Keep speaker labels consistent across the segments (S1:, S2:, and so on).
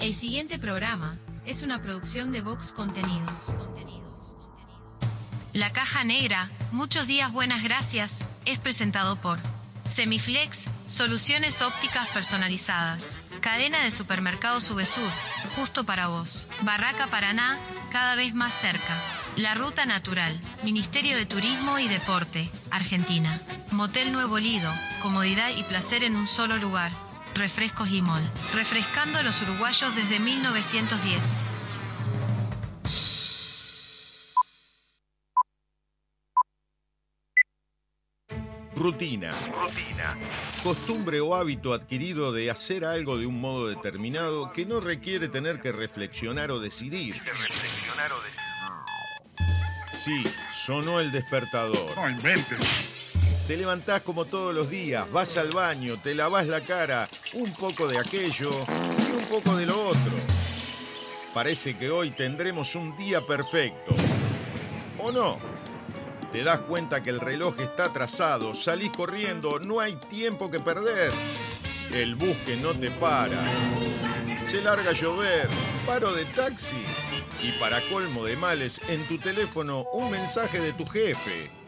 S1: El siguiente programa es una producción de Vox Contenidos. La caja negra, muchos días buenas gracias, es presentado por Semiflex, soluciones ópticas personalizadas. Cadena de supermercados Subesur, justo para vos. Barraca Paraná, cada vez más cerca. La Ruta Natural, Ministerio de Turismo y Deporte, Argentina. Motel Nuevo Lido, comodidad y placer en un solo lugar. Refrescos y Mol, refrescando a los uruguayos desde 1910.
S2: Rutina. Rutina. Costumbre o hábito adquirido de hacer algo de un modo determinado que no requiere tener que reflexionar o decidir. reflexionar o decidir. Sí, sonó el despertador.
S3: No inventes.
S2: Te levantás como todos los días, vas al baño, te lavas la cara, un poco de aquello y un poco de lo otro. Parece que hoy tendremos un día perfecto. ¿O no? Te das cuenta que el reloj está atrasado, salís corriendo, no hay tiempo que perder. El bus que no te para. Se larga a llover, paro de taxi. Y para colmo de males, en tu teléfono un mensaje de tu jefe.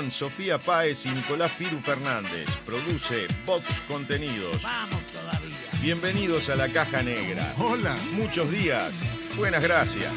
S2: Conducción Sofía Páez y Nicolás Firu Fernández. Produce Vox Contenidos.
S4: Vamos todavía.
S2: Bienvenidos a la caja negra.
S3: Hola.
S2: Muchos días. Buenas gracias.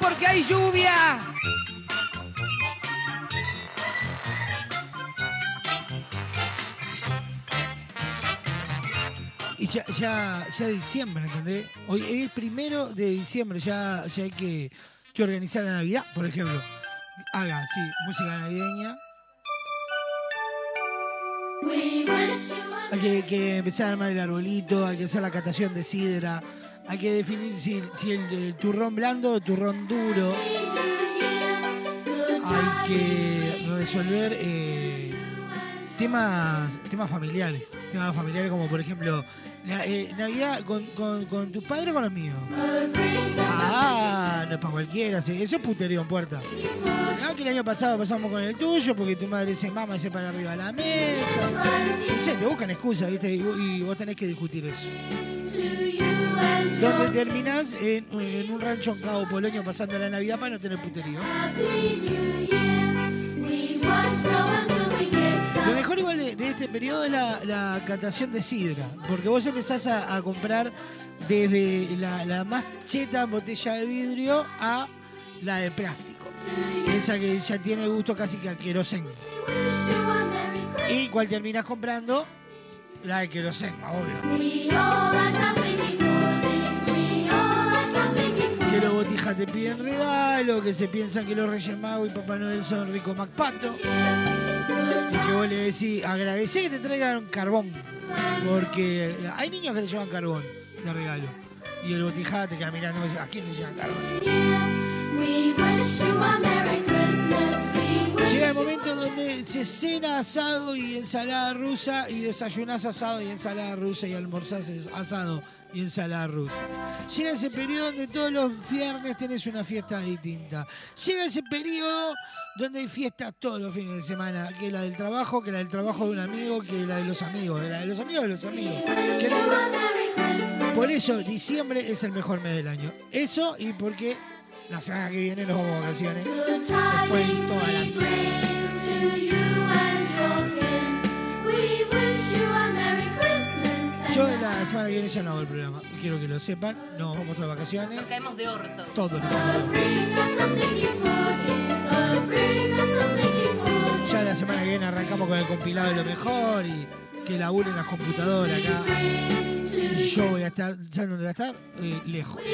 S5: Porque hay lluvia.
S6: Y ya, ya, ya diciembre, ¿entendés? Hoy es primero de diciembre, ya, ya hay que, que organizar la Navidad, por ejemplo. Haga, sí, música navideña. Hay que, que empezar a armar el arbolito, hay que hacer la catación de sidra, hay que definir si, si el, turrón blando o turrón duro. Hay que resolver eh, temas, temas familiares. Temas familiares como por ejemplo, la- eh, Navidad con, con, con o con los míos. Ah, no es para cualquiera, eso es puterío en puerta. No, que el año pasado pasamos con el tuyo porque tu madre dice mamá se para arriba de la mesa. No sé, te buscan excusas, ¿viste? Y, y vos tenés que discutir eso. Donde terminás en, un rancho en Cabo Polonio pasando la Navidad para no tener puterío. Lo mejor igual de, este periodo es la, la catación de sidra, porque vos empezás a, comprar desde la, más cheta botella de vidrio a la de plástico. Esa que ya tiene gusto casi que a querosén. Y cuál terminás comprando la de querosén, obvio. Te piden regalo, que se piensan que los Reyes Magos y Papá Noel son Rico Macpato. Y que vos le decís, agradecé que te traigan carbón. Porque hay niños que le llevan carbón de regalo. Y el botijá te queda mirando y dice, ¿a quién le llevan carbón? Llega el momento donde se cena asado y ensalada rusa y desayunás asado y ensalada rusa y almorzás asado y ensalada rusa. Llega ese periodo donde todos los viernes tenés una fiesta distinta. Llega ese periodo donde hay fiestas todos los fines de semana, que la del trabajo, que la del trabajo de un amigo, que la de los amigos, la de los amigos de los amigos. Por eso diciembre es el mejor mes del año. Eso y porque la semana que viene nos vamos de vacaciones. Se toda la Yo en la semana que viene ya no hago el programa. Quiero que lo sepan. Nos vamos todas de vacaciones.
S7: Nos caemos de orto.
S6: Todos nos vamos de Ya la semana que viene arrancamos con el compilado de lo mejor y que laburen las computadoras acá. Y yo voy a estar, ¿saben dónde voy a estar? Eh, lejos.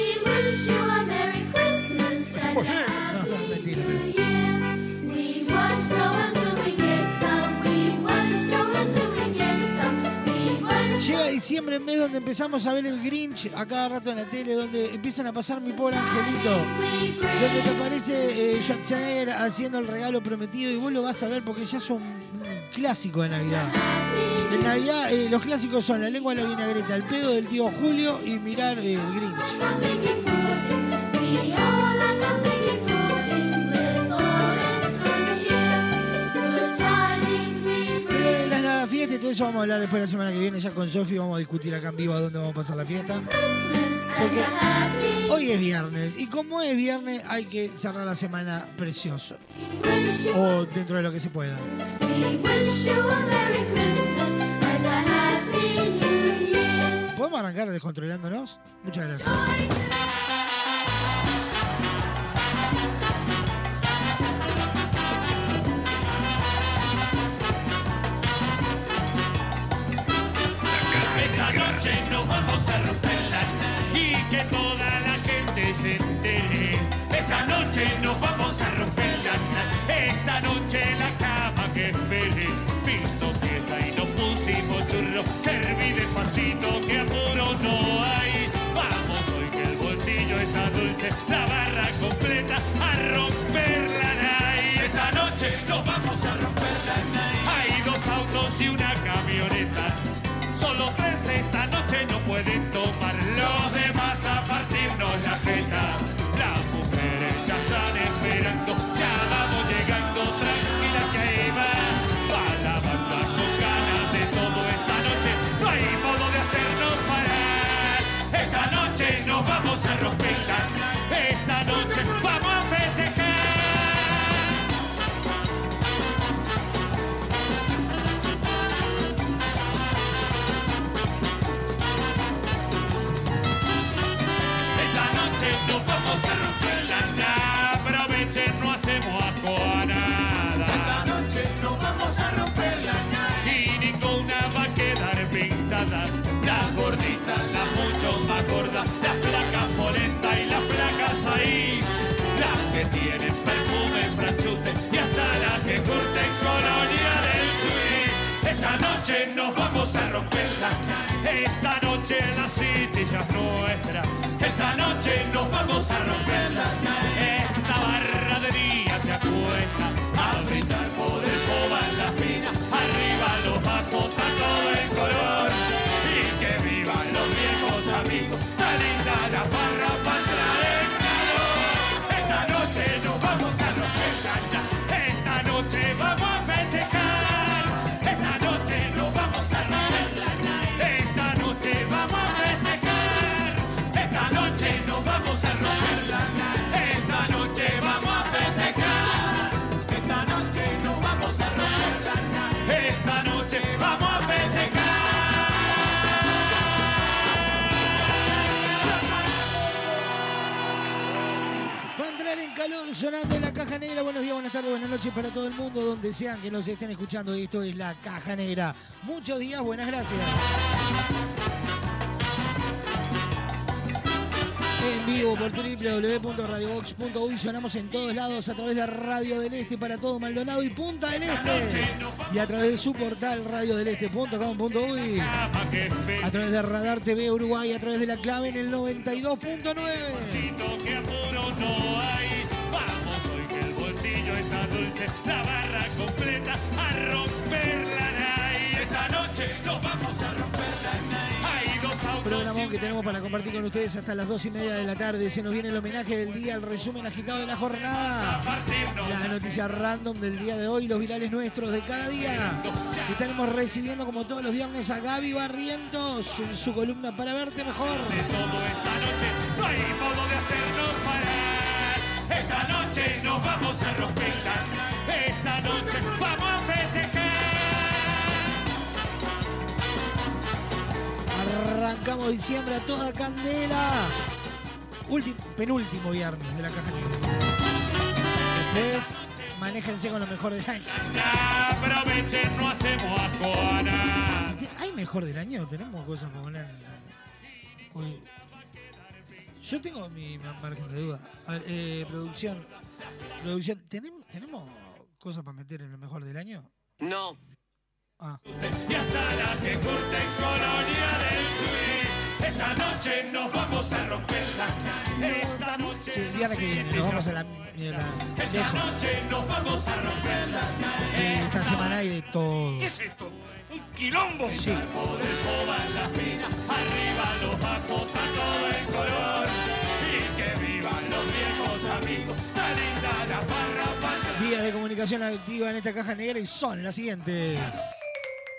S6: No, no, mentira, pero- Llega diciembre, mes donde empezamos a ver el Grinch a cada rato en la tele, donde empiezan a pasar mi pobre angelito, donde te aparece eh, Schwarzenegger haciendo el regalo prometido y vos lo vas a ver porque ya es un, clásico de Navidad. En Navidad eh, los clásicos son la lengua de la vinagreta, el pedo del tío Julio y mirar eh, el Grinch. Y todo eso vamos a hablar después la semana que viene ya con Sofi, vamos a discutir acá en vivo a dónde vamos a pasar la fiesta. Porque hoy es viernes y como es viernes hay que cerrar la semana precioso. O dentro de lo que se pueda. ¿Podemos arrancar descontrolándonos? Muchas gracias.
S8: Vamos a romper la y que toda la gente se entere. Esta noche nos vamos a romper la. Esta noche la cama que espere. Piso fiesta y nos pusimos churros. Serví despacito que apuro no hay. Vamos hoy que el bolsillo está dulce. La barra vamos a romperla.
S6: Sonando en la caja negra. Buenos días, buenas tardes, buenas noches para todo el mundo, donde sean que nos estén escuchando. Esto es la caja negra. Muchos días, buenas gracias. En vivo por www.radiobox.uy sonamos en todos lados a través de Radio del Este para todo Maldonado y Punta del Este. Y a través de su portal radiodeleste.com.uy. A través de Radar TV Uruguay, a través de la clave en el 92.9.
S8: la barra completa a romper la nai. Esta noche nos vamos a romper la nai. Hay dos autos.
S6: Programón que tenemos para compartir con ustedes hasta las dos y media de la tarde. Se nos viene el homenaje del día, el resumen agitado de la jornada. La noticia random del día de hoy, los virales nuestros de cada día. Estaremos recibiendo como todos los viernes a Gaby Barrientos en su columna para verte mejor.
S8: Todo esta noche no hay modo de hacernos parar. Esta noche nos vamos a romperla. Esta
S6: Arrancamos diciembre a toda candela. Penúltimo viernes de la caja negra. Después, manéjense con lo mejor del año.
S8: Aprovechen, no hacemos asco a nada.
S6: ¿Hay mejor del año? ¿Tenemos cosas para poner? Uy. Yo tengo mi ma- margen de duda. A ver, eh, producción. Producción, ¿tenemos, ¿tenemos cosas para meter en lo mejor del año?
S9: No.
S6: Ah.
S8: Y hasta la que curten colonia del suite. Esta noche nos vamos a romperla. Esta noche.
S6: Sí, el viernes que viene, nos vamos a la, la-
S8: Esta
S6: lejos.
S8: noche nos vamos a romperla.
S6: Esta semana hay de todo.
S3: ¿Qué es esto? ¿Un quilombo?
S6: Sí.
S8: Por el coba en la espina. Arriba los vasos, está todo el color. Y que vivan los viejos amigos. Está linda la barra para
S6: Vías de comunicación activa en esta caja negra y son las siguientes.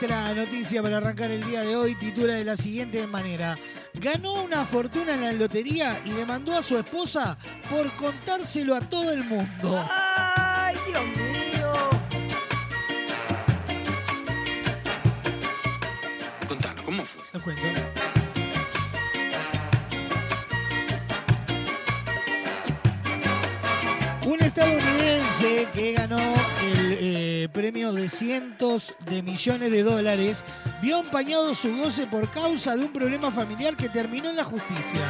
S6: nuestra noticia para arrancar el día de hoy titula de la siguiente manera. Ganó una fortuna en la lotería y demandó a su esposa por contárselo a todo el mundo.
S4: ¡Ay, Dios mío!
S6: les cuento. Un estadounidense que ganó el eh, premio de cientos de millones de dólares vio empañado su goce por causa de un problema familiar que terminó en la justicia.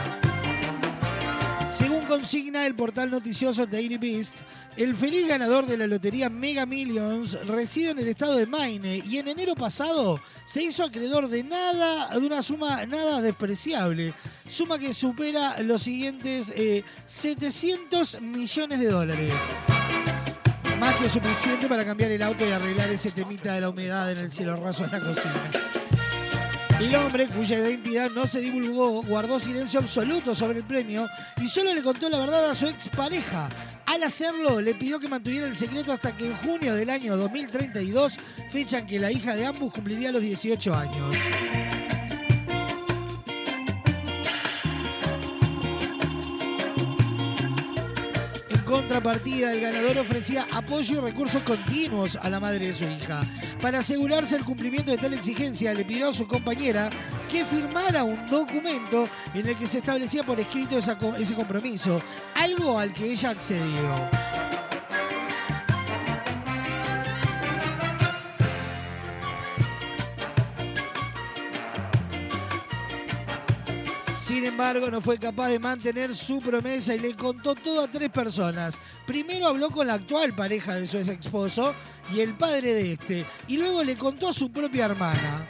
S6: Según consigna el portal noticioso Daily Beast, el feliz ganador de la lotería Mega Millions reside en el estado de Maine y en enero pasado se hizo acreedor de nada, de una suma nada despreciable, suma que supera los siguientes eh, 700 millones de dólares. Más que suficiente para cambiar el auto y arreglar ese temita de la humedad en el cielo raso de la cocina. El hombre, cuya identidad no se divulgó, guardó silencio absoluto sobre el premio y solo le contó la verdad a su expareja. Al hacerlo, le pidió que mantuviera el secreto hasta que en junio del año 2032, fecha en que la hija de ambos cumpliría los 18 años. Contrapartida, el ganador ofrecía apoyo y recursos continuos a la madre de su hija. Para asegurarse el cumplimiento de tal exigencia, le pidió a su compañera que firmara un documento en el que se establecía por escrito ese compromiso, algo al que ella accedió. Sin embargo, no fue capaz de mantener su promesa y le contó todo a tres personas. Primero habló con la actual pareja de su ex esposo y el padre de este, y luego le contó a su propia hermana.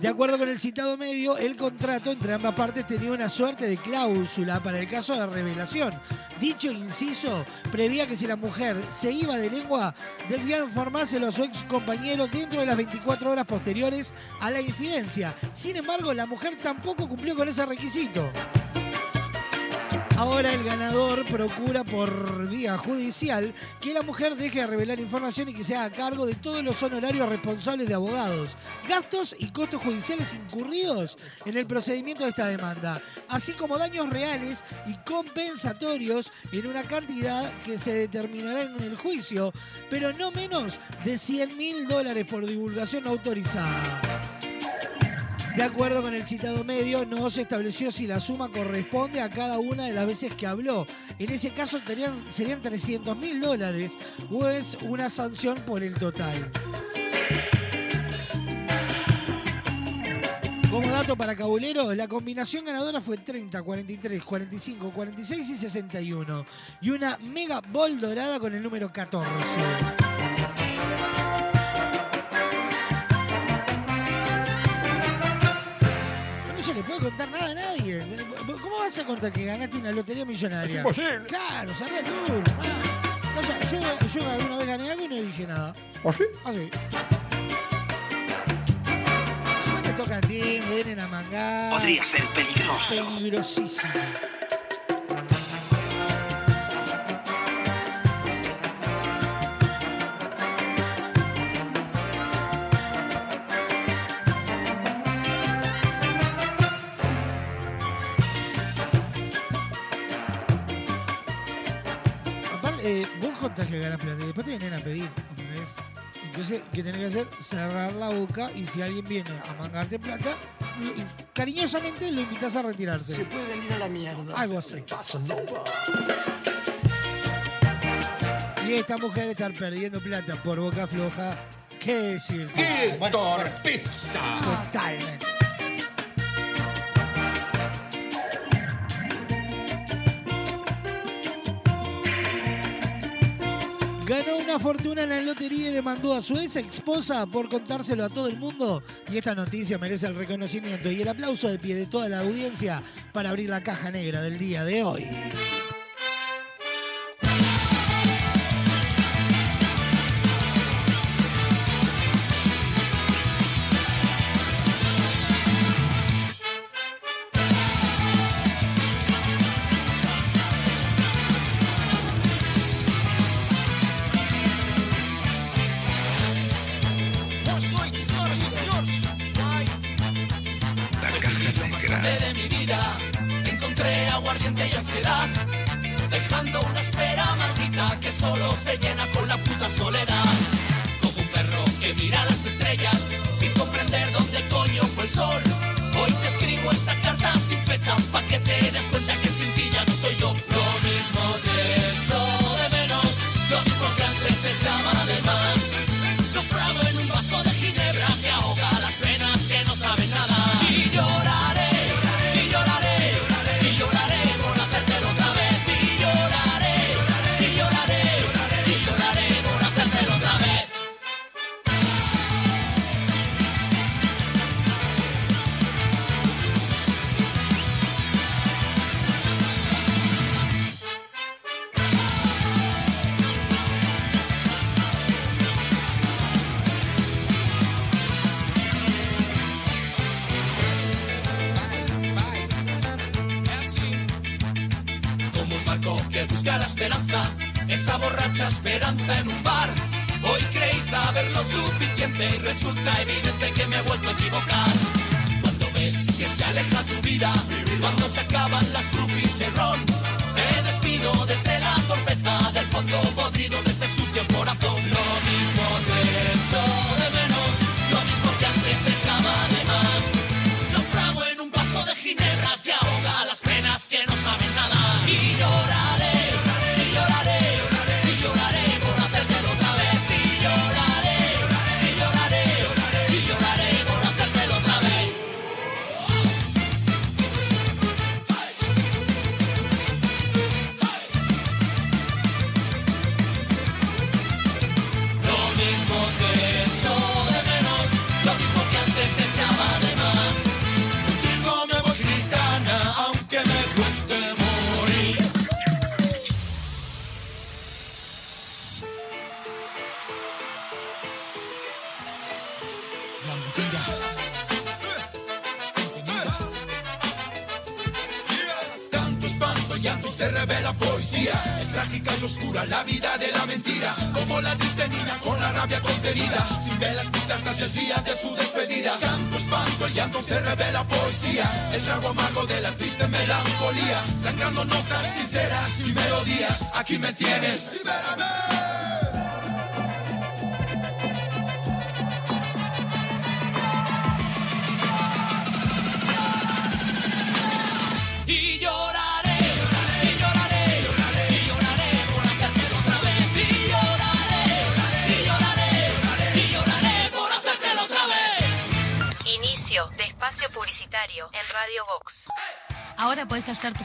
S6: De acuerdo con el citado medio, el contrato entre ambas partes tenía una suerte de cláusula para el caso de revelación. Dicho inciso prevía que si la mujer se iba de lengua, debía informárselo a su ex compañero dentro de las 24 horas posteriores a la infidencia. Sin embargo, la mujer tampoco cumplió con ese requisito. Ahora el ganador procura por vía judicial que la mujer deje de revelar información y que se haga cargo de todos los honorarios responsables de abogados, gastos y costos judiciales incurridos en el procedimiento de esta demanda, así como daños reales y compensatorios en una cantidad que se determinará en el juicio, pero no menos de 100 mil dólares por divulgación autorizada. De acuerdo con el citado medio, no se estableció si la suma corresponde a cada una de las veces que habló. En ese caso tenían- serían 300 mil dólares o es una sanción por el total. Como dato para Cabulero, la combinación ganadora fue 30, 43, 45, 46 y 61. Y una mega bol dorada con el número 14. Puede contar nada a nadie. ¿Cómo vas a contar que ganaste una lotería millonaria?
S3: Es imposible.
S6: Claro, cerré el culo. Ah. O sea, yo, yo alguna vez gané algo y no dije nada.
S3: ¿O sí?
S6: Así. Después te toca a ti, me vienen a mangar.
S7: Podría ser peligroso.
S6: Peligrosísimo. Que ganas plata y después te vienen a pedir, ¿entendés? Entonces, ¿qué tenés que hacer? Cerrar la boca y si alguien viene a mangarte plata, cariñosamente lo invitas a retirarse.
S9: Se pueden ir a la mierda.
S6: Algo así. Y esta mujer estar perdiendo plata por boca floja, ¿qué decir?
S10: Héctor Pizza.
S6: Totalmente. Ganó una fortuna en la lotería y demandó a su ex esposa por contárselo a todo el mundo. Y esta noticia merece el reconocimiento y el aplauso de pie de toda la audiencia para abrir la caja negra del día de hoy.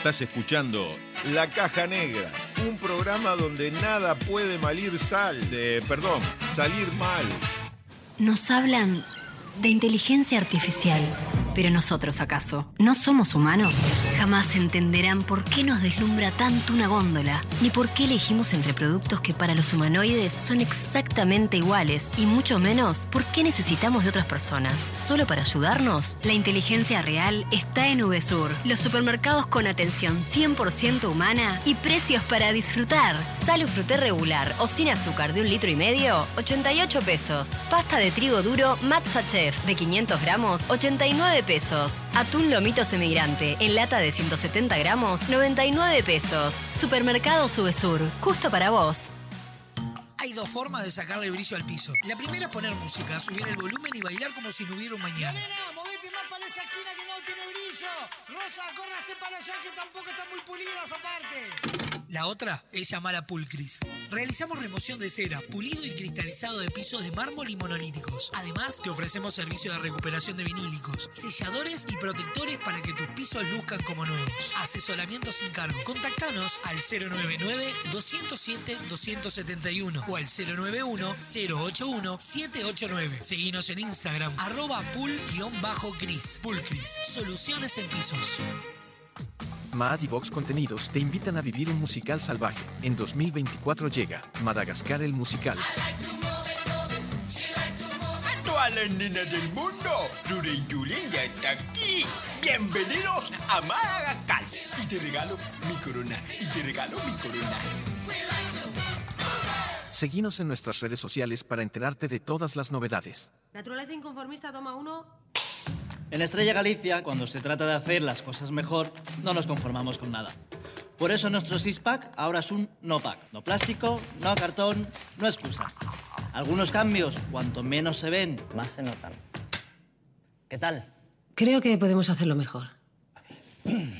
S2: Estás escuchando La Caja Negra, un programa donde nada puede malir sal, de, perdón, salir mal.
S11: Nos hablan de inteligencia artificial. Pero nosotros, ¿acaso? ¿No somos humanos? Jamás entenderán por qué nos deslumbra tanto una góndola, ni por qué elegimos entre productos que para los humanoides son exactamente iguales, y mucho menos por qué necesitamos de otras personas. ¿Solo para ayudarnos? La inteligencia real está en VSUR, los supermercados con atención 100% humana y precios para disfrutar. Salo fruté regular o sin azúcar de un litro y medio, 88 pesos. Pasta de trigo duro Matza Chef de 500 gramos, 89 pesos. Atún lomito semigrante en lata de 170 gramos, 99 pesos. Supermercado Subesur, justo para vos.
S12: Hay dos formas de sacarle brillo al piso. La primera es poner música, subir el volumen y bailar como si no hubiera un mañana.
S6: movete más para esa esquina que no tiene brillo.
S12: Rosa, córrase para allá que tampoco están muy pulidas aparte. La otra es llamar a Pulcris. Realizamos remoción de cera, pulido y cristalizado de pisos de mármol y monolíticos. Además, te ofrecemos servicio de recuperación de vinílicos, selladores y protectores para que tus pisos luzcan como nuevos. Asesoramiento sin cargo. Contactanos al 099-207-271 o al 091-081-789. Seguinos en Instagram, arroba pool-cris. Pulcris, soluciones en pisos.
S13: Maad y Vox Contenidos te invitan a vivir un musical salvaje. En 2024 llega Madagascar el musical.
S14: A todas las nenas del mundo, Rure y Julen ya está aquí. Bienvenidos a Madagascar. Y te regalo mi corona, y te regalo mi corona.
S13: Seguinos en nuestras redes sociales para enterarte de todas las novedades.
S15: Naturaleza inconformista, toma uno.
S16: En Estrella Galicia, cuando se trata de hacer las cosas mejor, no nos conformamos con nada. Por eso nuestro six-pack ahora es un no-pack. No plástico, no cartón, no excusa. Algunos cambios, cuanto menos se ven, más se notan. ¿Qué tal?
S15: Creo que podemos hacerlo mejor.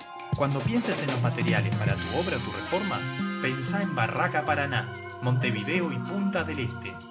S17: Cuando pienses en los materiales para tu obra o tu reforma, pensá en Barraca Paraná, Montevideo y Punta del Este.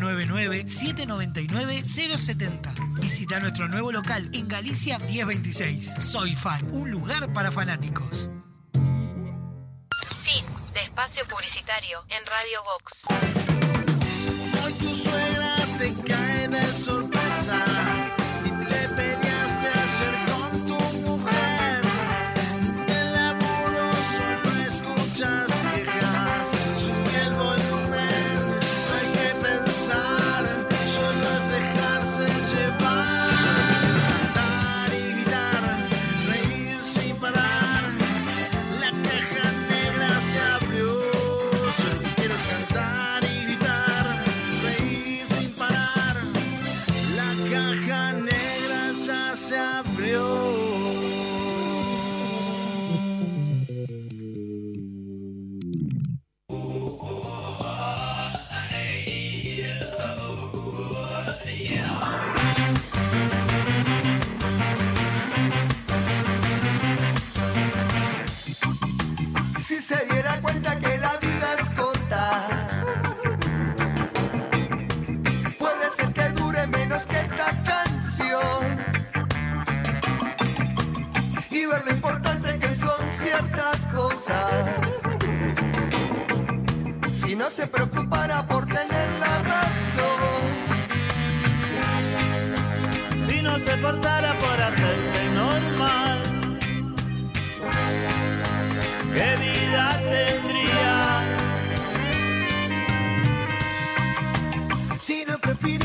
S12: 099-799-070. Visita nuestro nuevo local en Galicia 1026. Soy Fan, un lugar para fanáticos.
S18: Fin de espacio publicitario en Radio Vox.
S19: Hoy tu suegra te cae de sorpresa
S20: Si no se preocupara por tener la razón.
S19: Si no se forzara por hacerse normal, ¿qué vida tendría?
S20: Si no prefiriera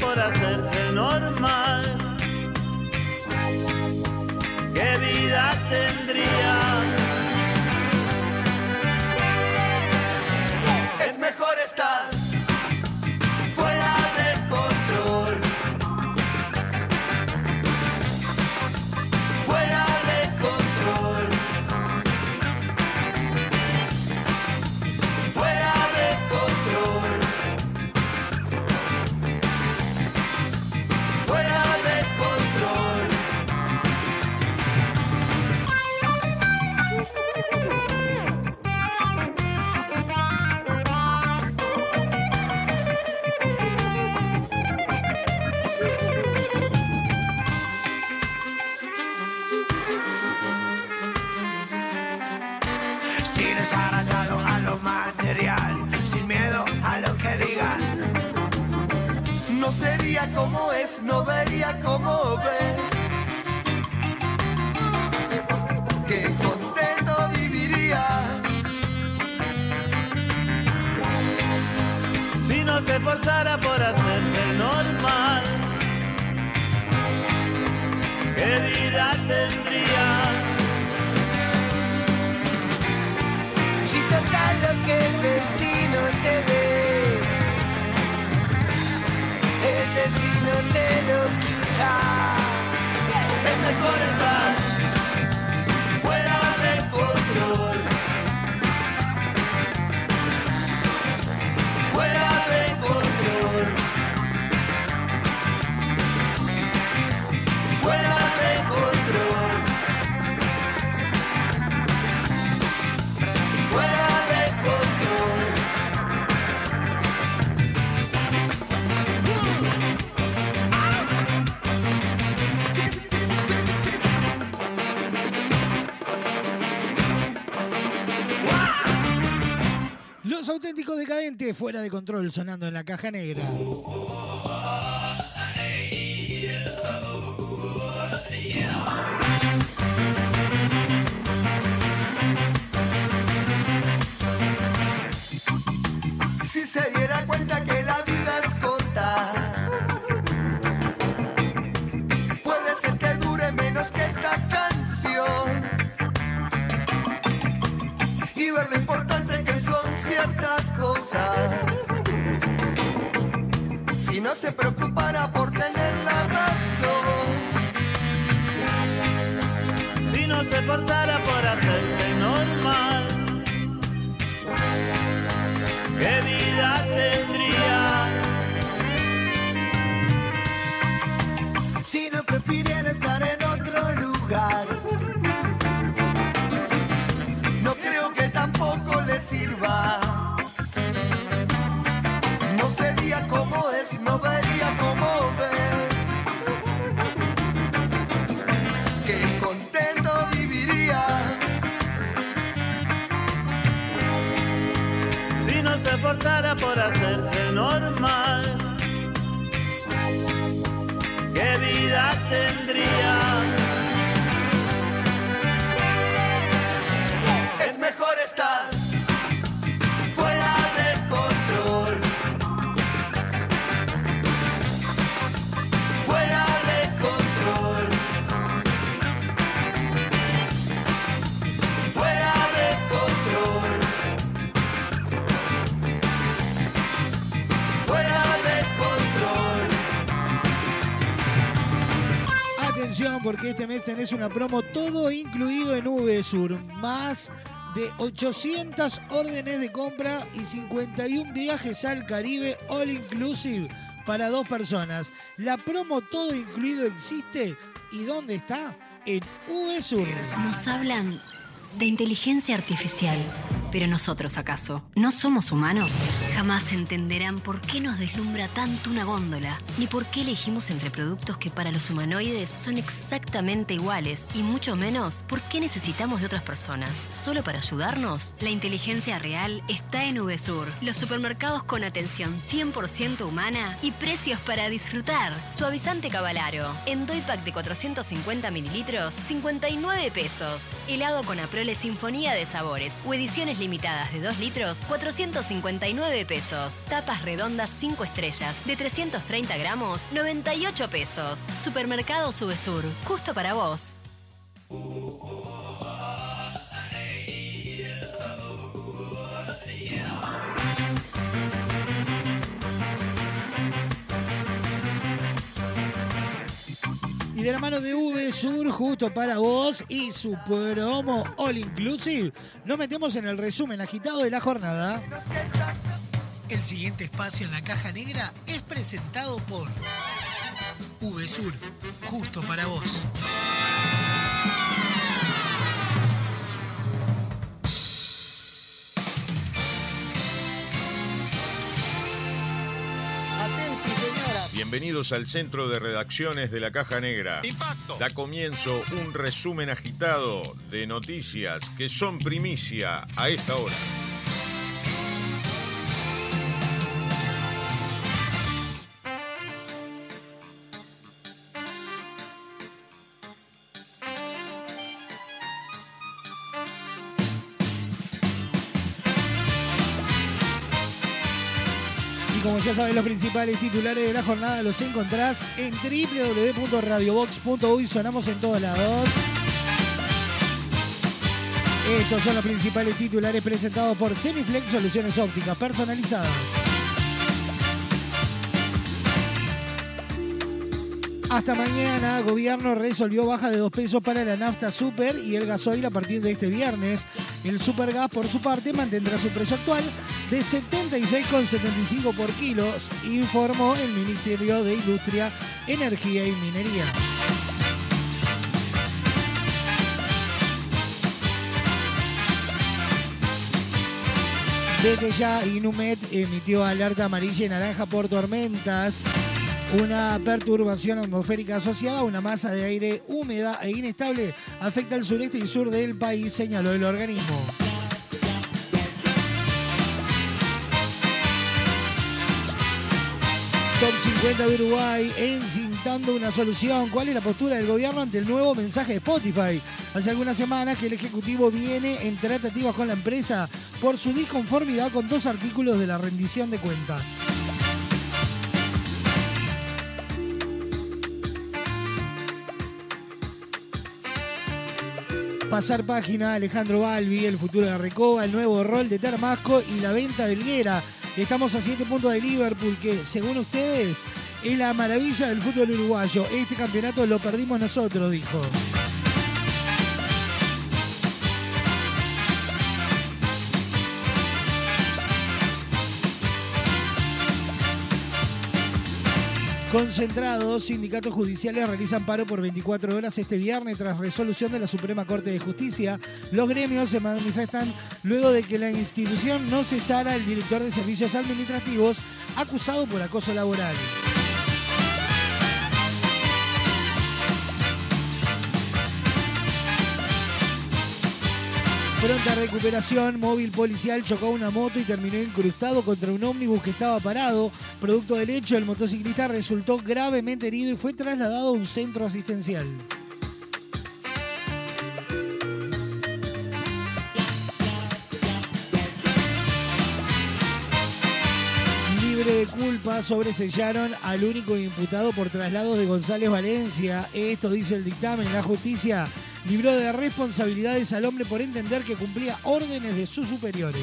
S19: por hacerse normal, ¿qué vida tendría?
S20: sin miedo a lo que digan. No sería como es, no vería como ves. Qué contento viviría.
S4: Si no se forzara por hacerse normal, qué vida tendría.
S20: Que el destino te dé, el destino te lo quita.
S4: Es mejor estar
S6: Decadentes fuera de control sonando en la caja negra.
S20: Se preocupara
S6: porque este mes tenés una promo todo incluido en VSUR. Más de 800 órdenes de compra y 51 viajes al Caribe all inclusive para dos personas. La promo todo incluido existe y ¿dónde está? En VSUR.
S11: Nos hablan de inteligencia artificial. Pero nosotros, ¿acaso? ¿No somos humanos? Jamás entenderán por qué nos deslumbra tanto una góndola, ni por qué elegimos entre productos que para los humanoides son exactamente iguales, y mucho menos por qué necesitamos de otras personas. ¿Solo para ayudarnos? La inteligencia real está en VSUR, los supermercados con atención 100% humana y precios para disfrutar. Suavizante Cavalaro, en Doypack de 450 mililitros, 59 pesos. Helado con Aprole Sinfonía de Sabores o ediciones limitadas de 2 litros, 459 pesos. Tapas redondas 5 estrellas de 330 gramos, 98 pesos. Supermercado Subesur, justo para vos.
S6: De la mano de VSUR, justo para vos y su promo All Inclusive, nos metemos en el resumen agitado de la jornada.
S12: El siguiente espacio en la caja negra es presentado por VSUR, justo para vos.
S2: Bienvenidos al centro de redacciones de la Caja Negra. Da comienzo un resumen agitado de noticias que son primicia a esta hora.
S6: Ya saben, los principales titulares de la jornada los encontrás en www.radiobox.uy. Sonamos en todos lados. Estos son los principales titulares presentados por Semiflex Soluciones Ópticas Personalizadas. Hasta mañana, gobierno resolvió baja de 2 pesos para la nafta super y el gasoil a partir de este viernes. El supergas, por su parte, mantendrá su precio actual de 76,75 por kilos, informó el Ministerio de Industria, Energía y Minería. Desde ya, Inumet emitió alerta amarilla y naranja por tormentas. Una perturbación atmosférica asociada a una masa de aire húmeda e inestable afecta al sureste y sur del país, señaló el organismo. Top 50 de Uruguay encintando una solución. ¿Cuál es la postura del gobierno ante el nuevo mensaje de Spotify? Hace algunas semanas que el Ejecutivo viene en tratativas con la empresa por su disconformidad con dos artículos de la rendición de cuentas. Pasar página, Alejandro Balbi, el futuro de Recoba, el nuevo rol de Termasco y la venta del Guera. Estamos a 7 puntos de Liverpool, que según ustedes es la maravilla del fútbol uruguayo. Este campeonato lo perdimos nosotros, dijo. Concentrados, sindicatos judiciales realizan paro por 24 horas este viernes tras resolución de la Suprema Corte de Justicia. Los gremios se manifestan luego de que la institución no cesara al director de servicios administrativos acusado por acoso laboral. Pronta recuperación, móvil policial chocó una moto y terminó incrustado contra un ómnibus que estaba parado. Producto del hecho, el motociclista resultó gravemente herido y fue trasladado a un centro asistencial. Libre de culpa, sobresellaron al único imputado por traslados de González Valencia. Esto dice el dictamen. La justicia libró de responsabilidades al hombre por entender que cumplía órdenes de sus superiores.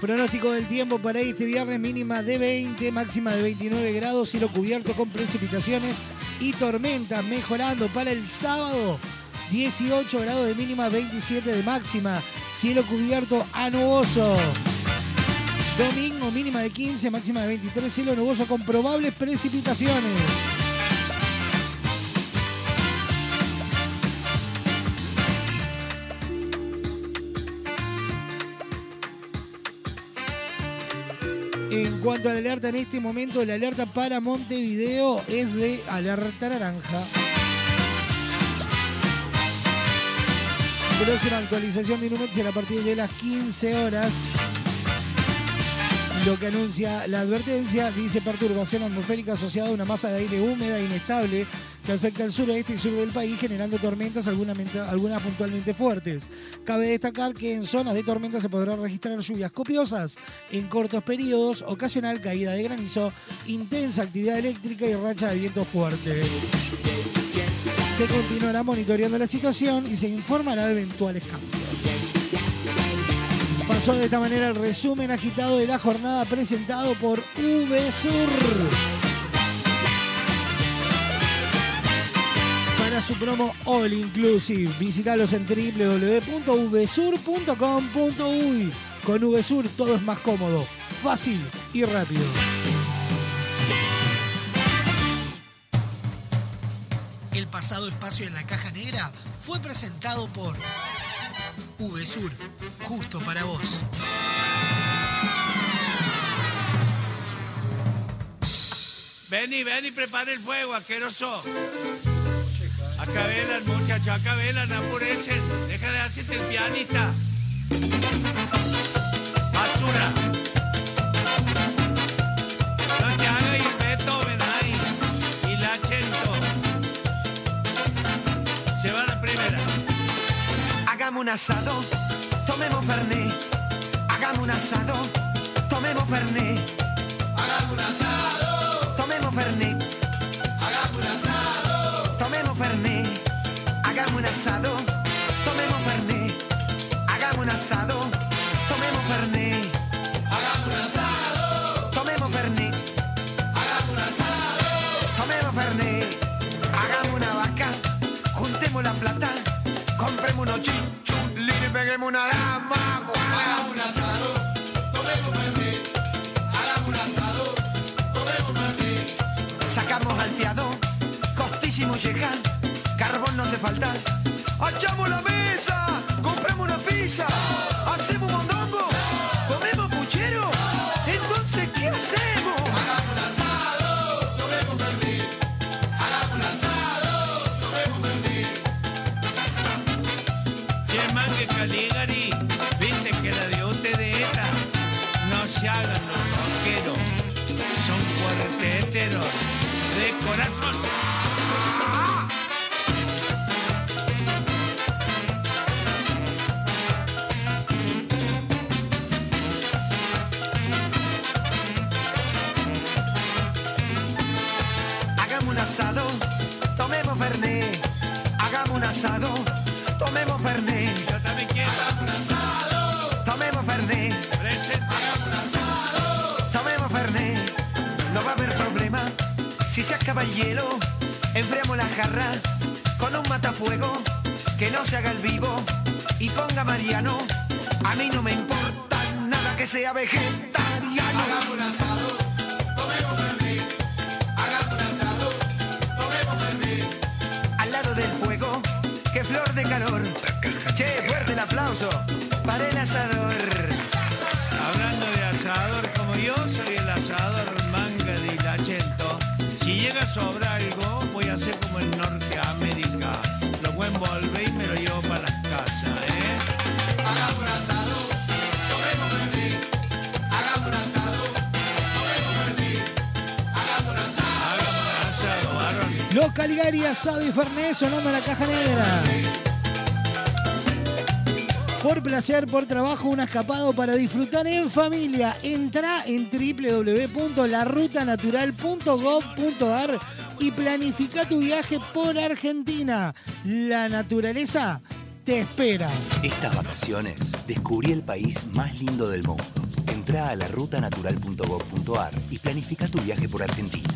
S6: Pronóstico del tiempo para este viernes mínima de 20, máxima de 29 grados, cielo cubierto con precipitaciones y tormentas, mejorando para el sábado 18 grados de mínima, 27 de máxima, cielo cubierto a nuboso. Domingo mínima de 15, máxima de 23, cielo nuboso con probables precipitaciones. En cuanto a la alerta en este momento, la alerta para Montevideo es de alerta naranja. Próxima actualización de Inumet será a partir de las 15 horas. Lo que anuncia la advertencia dice perturbación atmosférica asociada a una masa de aire húmeda e inestable que afecta al suroeste y sur del país generando tormentas, algunas puntualmente fuertes. Cabe destacar que en zonas de tormenta se podrán registrar lluvias copiosas en cortos periodos, ocasional caída de granizo, intensa actividad eléctrica y racha de viento fuerte. Se continuará monitoreando la situación y se informará de eventuales cambios. Pasó de esta manera el resumen agitado de la jornada presentado por VSUR. Para su promo All Inclusive, visitalos en www.vsur.com.uy. Con VSUR todo es más cómodo, fácil y rápido.
S12: El pasado espacio en la caja negra fue presentado por VSUR, justo para vos.
S4: Ven y ven y prepare el fuego, asqueroso. Acá velan, muchachos, acá velan, apurecen. Deja de hacerte el pianista. Basura. No te hagas ir Beethoven ahí. Y la Chento.
S8: primera.
S21: Hagamos un asado, tomemos fernet. Hagamos un asado, tomemos fernet.
S22: Hagamos un asado,
S21: Tomemos fernet.
S22: hagamos un asado,
S21: Tomemos fernet. Hagamos un asado, tomemos fernet. Hagamos un asado. Y peguemos una dama.
S22: hagamos un asado, tomemos fernet. Hagamos un asado, tomemos fernet.
S21: Sacamos al fiado, costilla y molleja, carbón no hace falta. ¡Achamos la mesa! ¡Compramos una pizza! ¡Hacemos
S8: corazón.
S21: Si se acaba el hielo. La jarra con un matafuego que no se haga el vivo y ponga Mariano. A mí no me importa nada que sea vegetariano.
S22: Hagamos un asado, tomemos fernet. Hagamos un asado, tomemos fernet.
S21: al lado del fuego, qué flor de calor. Che, fuerte el aplauso para el asador.
S8: Hablando de asador, como yo soy el llega a sobrar algo, voy a hacer como en Norteamérica. Lo voy a envolver y me lo llevo para las casas, ¿eh?
S22: Hagamos un asado, tomemos fernet. Hagamos un asado, tomemos fernet. Hagamos un asado.
S8: Hagamos un asado.
S6: Los Caligari, asado y Fernet sonando en la caja negra. Por placer, por trabajo, un escapado para disfrutar en familia. Entra en www.larutanatural.gov.ar y planifica tu viaje por Argentina. La naturaleza te espera.
S23: Estas vacaciones descubrí el país más lindo del mundo. Entra a larutanatural.gov.ar y planifica tu viaje por Argentina.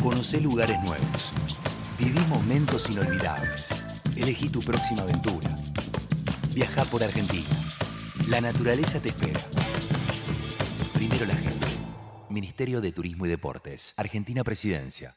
S23: Conoce lugares nuevos. Viví momentos inolvidables. Elegí tu próxima aventura. Viaja por Argentina. La naturaleza te espera. Primero la gente. Ministerio de Turismo y Deportes. Argentina Presidencia.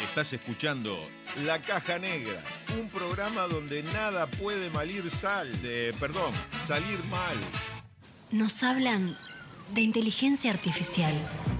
S2: Estás escuchando La Caja Negra, un programa donde nada puede malir sal, de, perdón, salir mal.
S11: Nos hablan de inteligencia artificial.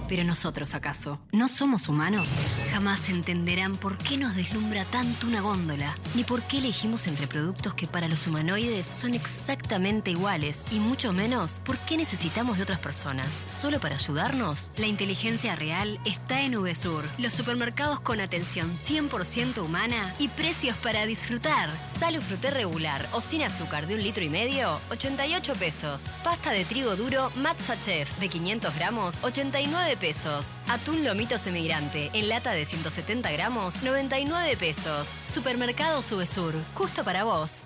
S11: Pero nosotros, ¿acaso? ¿No somos humanos? Jamás entenderán por qué nos deslumbra tanto una góndola, ni por qué elegimos entre productos que para los humanoides son exactamente iguales, y mucho menos por qué necesitamos de otras personas. ¿Solo para ayudarnos? La inteligencia real está en VSUR, los supermercados con atención 100% humana y precios para disfrutar. Salo fruté regular o sin azúcar de un litro y medio, 88 pesos. Pasta de trigo duro Matza De 500 gramos, 89 pesos. Atún lomito semigrante en lata de 170 gramos, 99 pesos. Supermercado Subesur, justo para vos.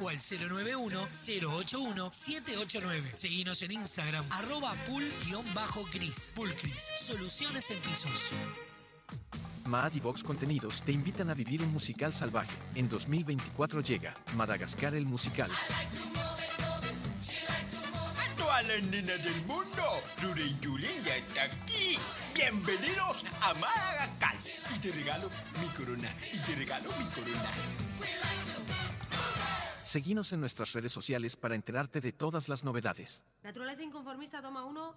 S12: o al 091-081-789. Seguinos en Instagram, arroba pool-cris. Pulcris, soluciones en pisos.
S13: Mad y Vox Contenidos te invitan a vivir un musical salvaje. En 2024 llega Madagascar el musical.
S14: Todas las nenas del mundo, Rure y Julen ya está aquí. Bienvenidos a Madagascar. Y te regalo mi corona, y te regalo mi corona.
S13: Seguinos en nuestras redes sociales para enterarte de todas las novedades.
S15: Naturaleza inconformista, toma uno.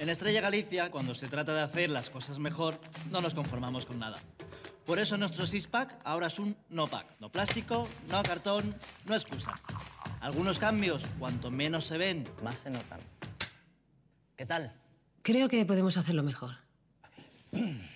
S16: En Estrella Galicia, cuando se trata de hacer las cosas mejor, no nos conformamos con nada. Por eso nuestro six-pack ahora es un no-pack. No plástico, no cartón, no excusa. Algunos cambios, cuanto menos se ven, más se notan. ¿Qué tal?
S15: Creo que podemos hacerlo mejor.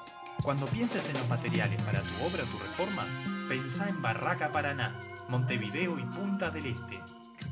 S17: Cuando pienses en los materiales para tu obra o tu reforma, pensá en Barraca Paraná, Montevideo y Punta del Este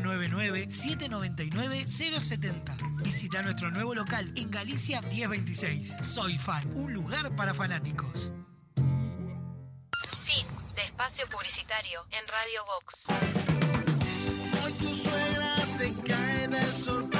S12: 099-799-070. Visita nuestro nuevo local en Galicia 1026. Soy Fan, un lugar para fanáticos.
S18: Sí, de espacio publicitario en Radio Box.
S19: Hoy tu suegra te cae de sorpresa.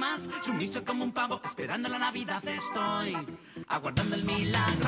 S24: más, sumiso como un pavo, esperando la Navidad estoy, aguardando el milagro.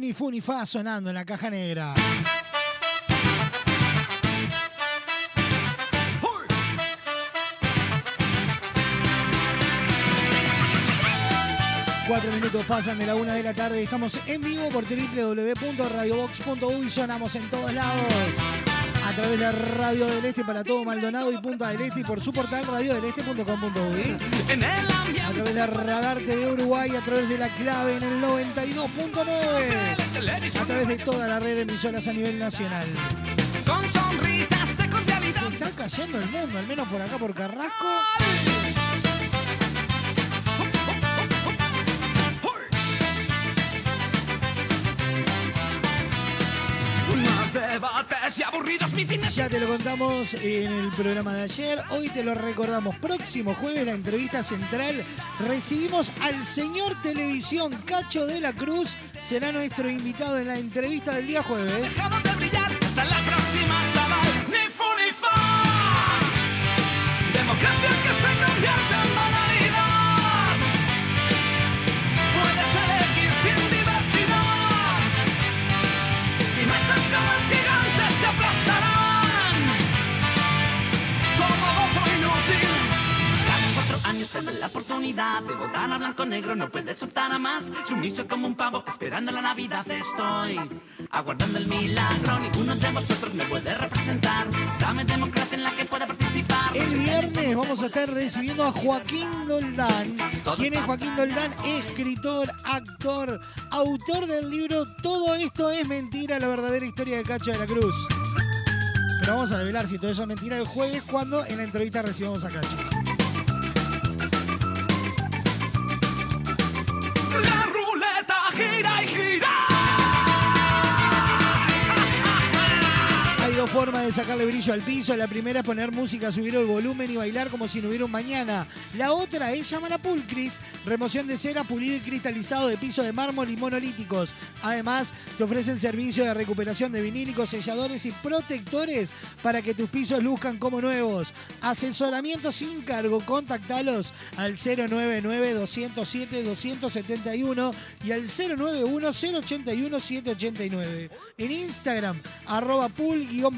S24: ni fu ni fa
S12: sonando en la caja negra.
S6: Cuatro minutos pasan de la una de la tarde y estamos en vivo por www.radiobox.uy. Sonamos en todos lados. A través de Radio del Este para todo Maldonado y Punta del Este y por su portal radiodeleste.com.uy. A través de Radar TV Uruguay, a través de la clave en el 92.9. A través de toda la red de emisoras a nivel nacional.
S19: Con sonrisas de cordialidad.
S6: Se está cayendo el mundo, al menos por acá por Carrasco.
S19: Debates y aburridos mítines.
S6: Ya te lo contamos en el programa de ayer, hoy te lo recordamos. Próximo jueves, la entrevista central, recibimos al señor televisión Cacho de la Cruz, será nuestro invitado en la entrevista del día jueves.
S19: Dejamos de brillar dan la oportunidad de votar a blanco negro. No puedes soltar a más. Sumiso como un pavo esperando la Navidad estoy. Aguardando el milagro. Ninguno de vosotros me puede representar. Dame democracia en la que pueda participar.
S6: El viernes vamos a estar recibiendo a Joaquín Doldán. ¿Quién es Joaquín Doldán? Escritor, actor, autor del libro Todo esto es mentira, la verdadera historia de Cacho de la Cruz. Pero vamos a revelar si todo eso es mentira el jueves cuando en la entrevista recibamos a Cacho. Dos formas de sacarle brillo al piso. La primera es poner música, subir el volumen y bailar como si no hubiera un mañana. La otra es llamar a Pulcris, remoción de cera, pulido y cristalizado de piso de mármol y monolíticos. Además, te ofrecen servicio de recuperación de vinílicos, selladores y protectores para que tus pisos luzcan como nuevos. Asesoramiento sin cargo. Contactalos al 099-207-271 y al 091-081-789. En Instagram, arroba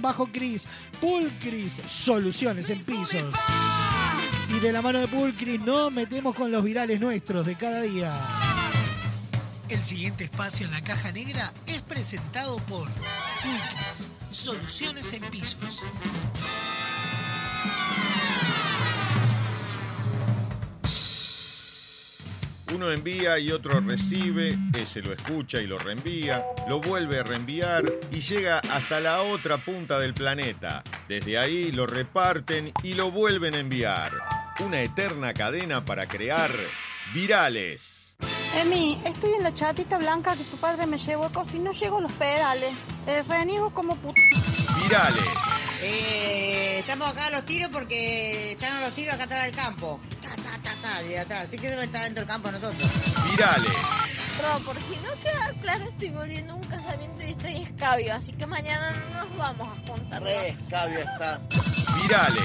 S6: pool-cris. Poolcris, soluciones en pisos. Y de la mano de Poolcris nos metemos con los virales nuestros de cada día.
S12: El siguiente espacio en la caja negra es presentado por Pulcris, soluciones en pisos.
S2: Uno envía y otro recibe, ese lo escucha y lo reenvía, lo vuelve a reenviar y llega hasta la otra punta del planeta. Desde ahí lo reparten y lo vuelven a enviar. Una eterna cadena para crear virales.
S25: Emi, estoy en la chatita blanca que tu padre me llevó a costa y no llego a los pedales. Eh, reniego como puta.
S2: Virales.
S26: Eh, estamos acá a los tiros porque están a los tiros acá atrás del campo. Ta, ta, ta, ta, y atrás. Así que deben estar dentro del campo nosotros.
S2: Virales.
S25: Pero por si no queda claro, estoy volviendo a un casamiento y estoy escabio, así que mañana no nos vamos a juntar.
S26: Re escabio está.
S2: Virales.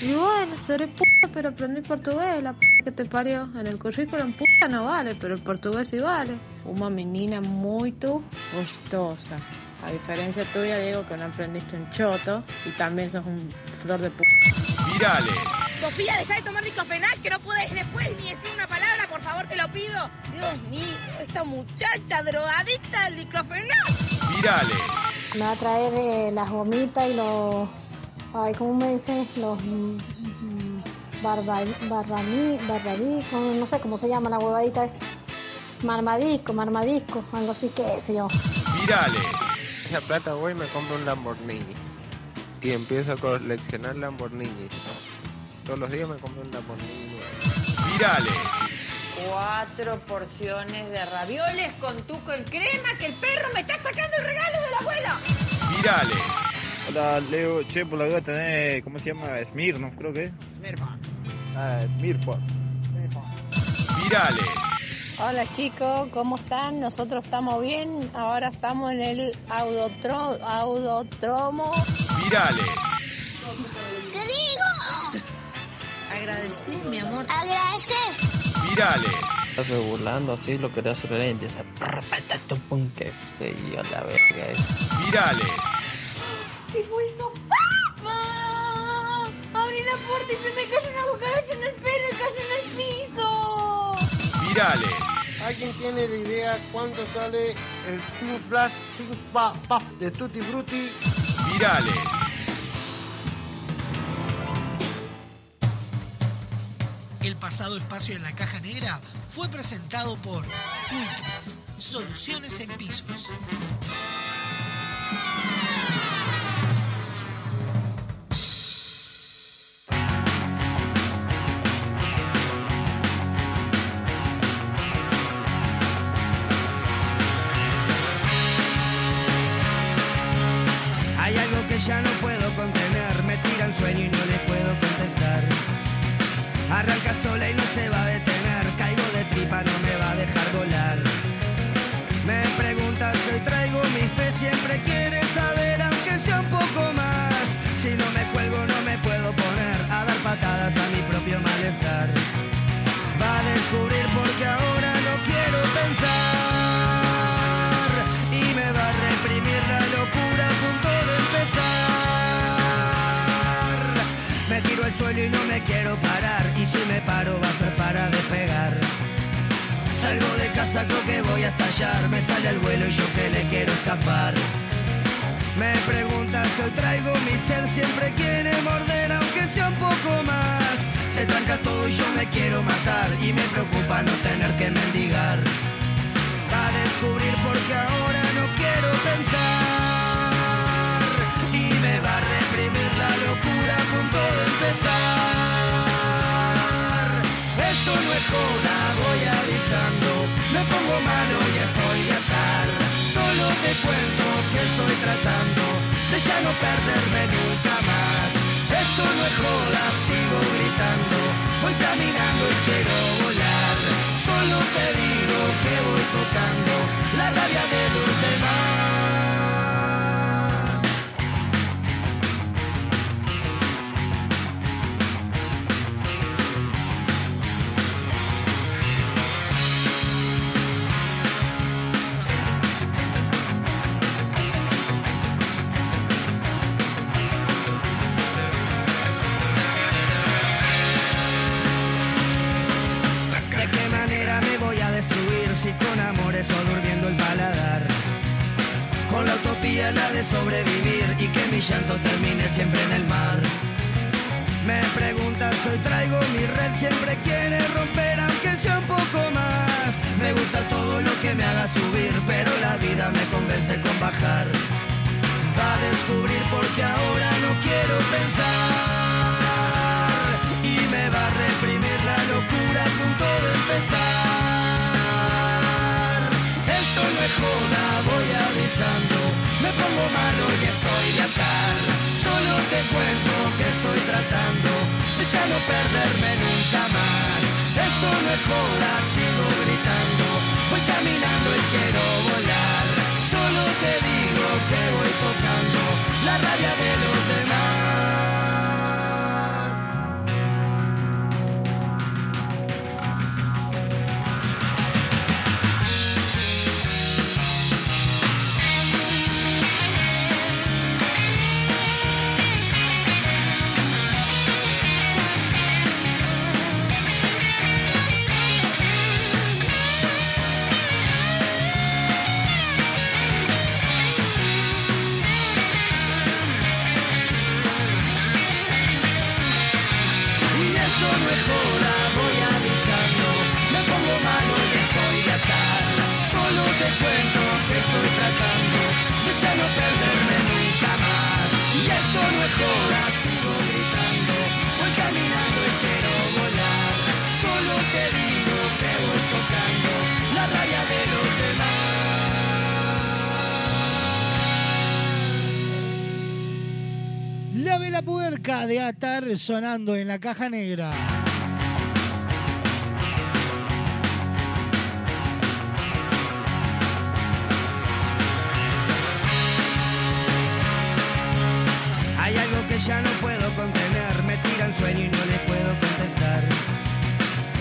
S25: Y bueno, seré puta, pero aprendí portugués, la p que te parió. En el currículum puta no vale, pero el portugués sí vale. Una menina muy gustosa. A diferencia tuya, digo que no aprendiste un choto y también sos un flor de puta.
S2: Virales.
S25: Sofía, deja de tomar diclofenac, que no puedes después ni decir una palabra, por favor, te lo pido. Dios mío, esta muchacha drogadicta del diclofenac.
S2: Virales.
S25: Me va a traer eh, las gomitas y los... Ay, ¿cómo me dicen? Los... mm, mm, Barba, barbadisco, no sé cómo se llama la huevadita esa. Marmadisco, marmadisco, algo así que sé yo.
S2: Virales.
S27: Esa plata voy y me compro un Lamborghini. Y empiezo a coleccionar Lamborghinis. Todos los días me compro un Lamborghini nuevo.
S2: Virales.
S26: Cuatro porciones de ravioles con tuco en crema que el perro me está sacando el regalo del abuelo.
S2: Virales.
S28: Hola, Leo. Che, por la duda tenés, ¿cómo se llama? Smirnoff, creo que es. Ah, Smirnoff.
S2: Virales.
S25: Hola chicos, ¿cómo están? Nosotros estamos bien. Ahora estamos en el audotro, audotromo.
S2: Virales.
S25: ¡Te digo!
S26: Agradecer, mi amor.
S25: Agradecer.
S2: Virales.
S27: Estás burlando así, lo quería hacer y empieza tu pum que se yo la verga. esa.
S2: Virales.
S25: ¿Qué fue eso? Abrí la puerta y se me cayó una cucaracha en el pelo y cayó en el piso.
S2: Virales.
S29: ¿Alguien tiene la idea cuánto sale el Pink Flash Pink Puff de Tutti Frutti?
S2: Virales.
S12: El pasado espacio en la caja negra fue presentado por Ultras, soluciones en pisos.
S30: Y no me quiero parar y si me paro va a ser para despegar. Salgo de casa, creo que voy a estallar, me sale al vuelo y yo que le quiero escapar. Me preguntas, hoy traigo mi ser, siempre quiere morder, aunque sea un poco más. Se tranca todo y yo me quiero matar, y me preocupa no tener que mendigar. Va a descubrir porque ahora no quiero pensar, y me va a reprimir la locura a punto de Esto no es joda, voy avisando, me pongo malo y estoy de atar. Solo te cuento que estoy tratando de ya no perderme nunca más. Esto no es joda, sigo gritando, voy caminando y quiero volar. Solo te digo que voy tocando la rabia de los llanto termine siempre en el mar. Me preguntas, hoy traigo mi red, siempre quiere romper aunque sea un poco más. Me gusta todo lo que me haga subir, pero la vida me convence con bajar. Va a descubrir porque ahora no quiero pensar y me va a reprimir la locura a punto de empezar. Esto no es joda, voy avisando, pongo malo y estoy de atar. Solo te cuento que estoy tratando de ya no perderme nunca más. Esto no es joda, sigo gritando, de Atar
S6: sonando en la caja negra.
S30: Hay algo que ya no puedo contener, me tira un sueño y no le puedo contestar.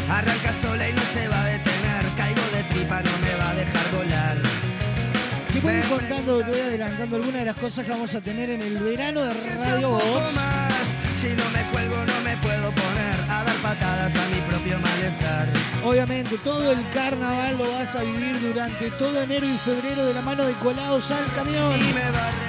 S30: Arranca sola y no se va a detener, caigo de tripa, no me va a dejar volar.
S6: Te voy contando, te voy adelantando algunas de las cosas que vamos a tener en el verano de Radio Box.
S30: Si no me cuelgo no me puedo poner a dar patadas a mi propio malestar.
S6: obviamente, todo el carnaval lo vas a vivir durante todo enero y febrero de la mano de Colados al Camión.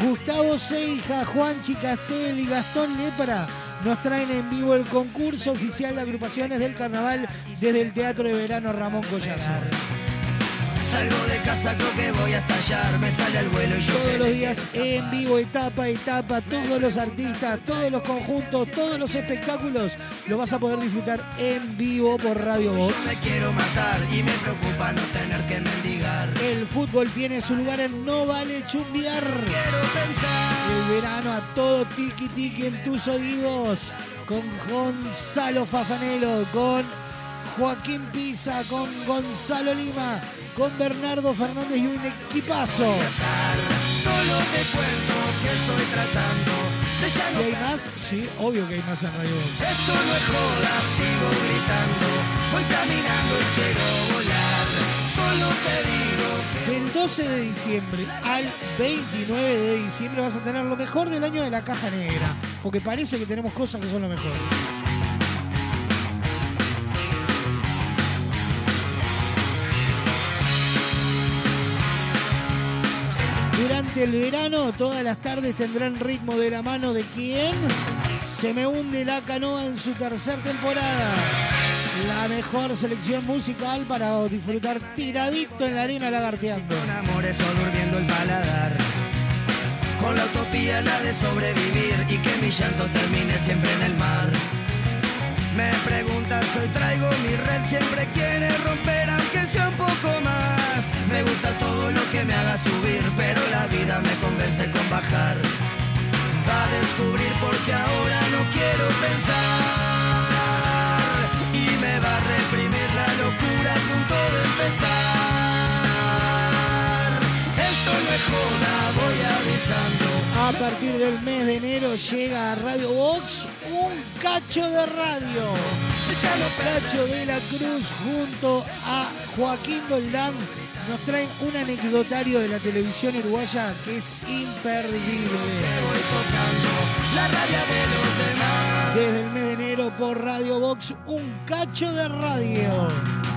S6: Gustavo Seija, Juanchi Castel y Gastón Lepra nos traen en vivo el concurso oficial de agrupaciones del carnaval desde el Teatro de Verano Ramón Collazo.
S30: Salgo de casa, creo que voy a estallar. Me sale al vuelo y yo
S6: Todos los días
S30: quiero
S6: en vivo, etapa a etapa, todos los artistas, todos los conjuntos, todos los espectáculos, lo vas a poder disfrutar en vivo por Radio Box.
S30: Yo me quiero matar y me preocupa no tener que mendigar.
S6: El fútbol tiene su lugar en No Vale Chumbiar. El verano a todo tiki tiki en tus oídos. Con Gonzalo Fasanelo, con Joaquín Pisa, con Gonzalo Lima, con Bernardo Fernández y un equipazo.
S30: Solo te cuento que estoy tratando de ya
S6: Si hay más, sí, obvio que hay más en Radio Box.
S30: Esto no es joda, sigo gritando. Voy caminando y quiero volar. Solo te digo que
S6: Del 12 de diciembre al 29 de diciembre vas a tener lo mejor del año de la caja negra. Porque parece que tenemos cosas que son lo mejor. El verano, todas las tardes tendrán ritmo de la mano de quién? Se me hunde la canoa en su tercera temporada. La mejor selección musical para disfrutar tiradito en la arena lagarteando.
S30: con amores o durmiendo el paladar. Con la utopía la de sobrevivir y que mi llanto termine siempre en el mar. Me preguntas, hoy traigo mi red, siempre quiere romper aunque sea un poco más. Me gusta todo que me haga subir, pero la vida me convence con bajar. Va a descubrir porque ahora no quiero pensar y me va a reprimir la locura a punto de empezar. Esto no es joda, voy avisando.
S6: A partir del mes de enero llega a Radio Box un cacho de radio. Cacho de la Cruz junto a Joaquín Doldán nos traen un anecdotario de la televisión uruguaya que es imperdible. Desde el mes de enero por Radio Box, un cacho de radio.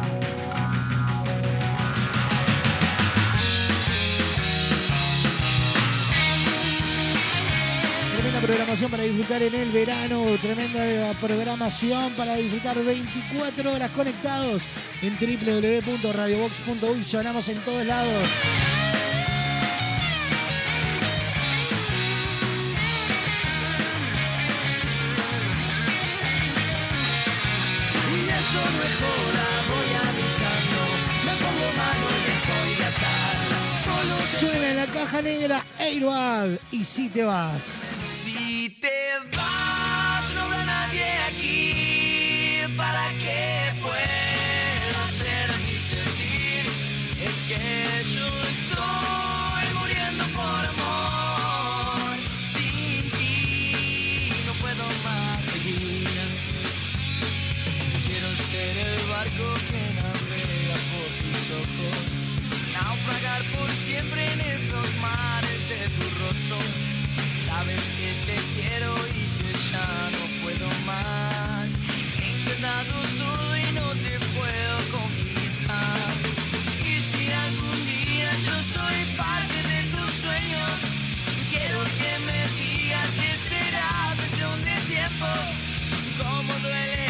S6: Tremenda programación para disfrutar en el verano, tremenda programación para disfrutar 24 horas conectados en www.radiobox.uy. Sonamos en todos lados. Suena en la caja negra Airbag y si te vas.
S19: Si te vas, duele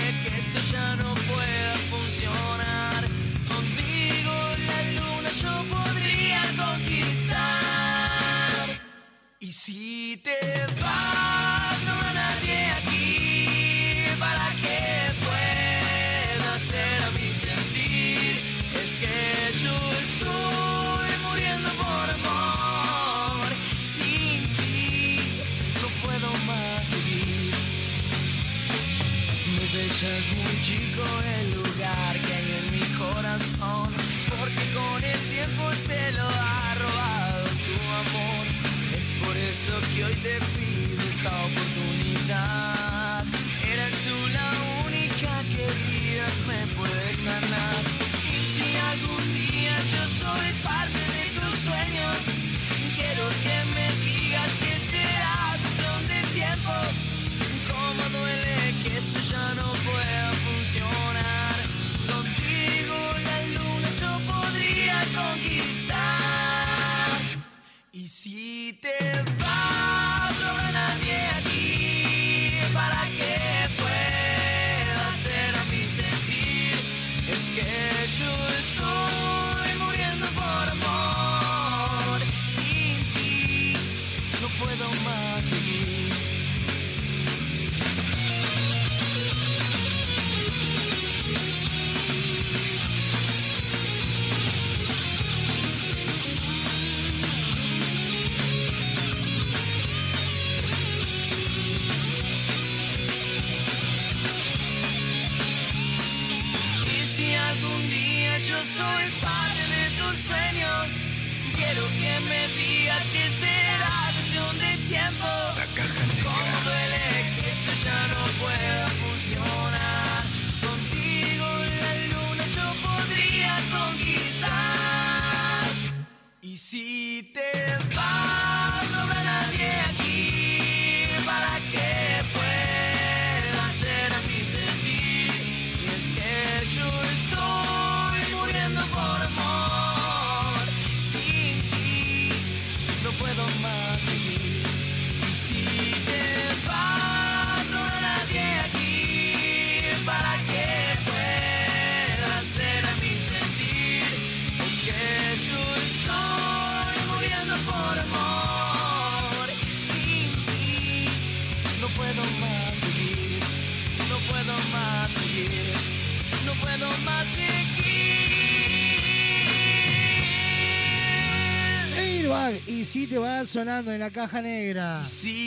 S19: sí te
S6: va sonando en la caja negra.
S19: Sí.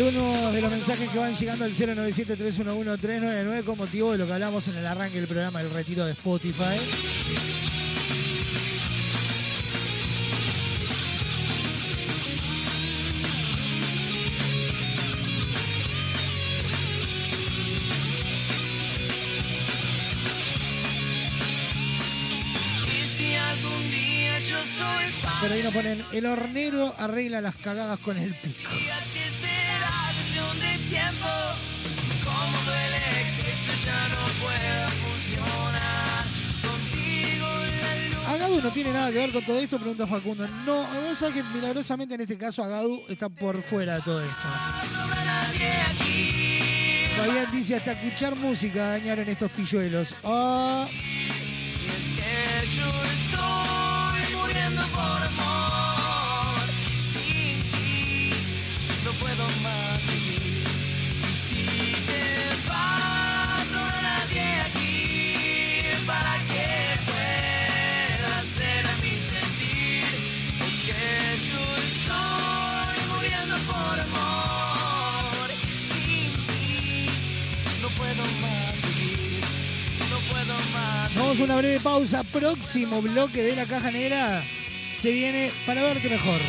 S6: algunos de los mensajes que van llegando al 097-311-399 con motivo de lo que hablamos en el arranque del programa El Retiro de Spotify. Pero ahí nos ponen, el hornero arregla las cagadas con el pico. Agadu no tiene nada que ver con todo esto, pregunta Facundo. No, vos sabés que milagrosamente en este caso Agadu está por fuera de todo esto. Fabián dice, hasta escuchar música dañaron estos pilluelos. Oh. Hacemos una breve pausa. Próximo bloque de la caja negra se viene para verte mejor.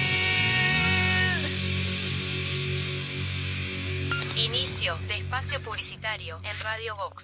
S1: Inicio de espacio publicitario en Radio Vox.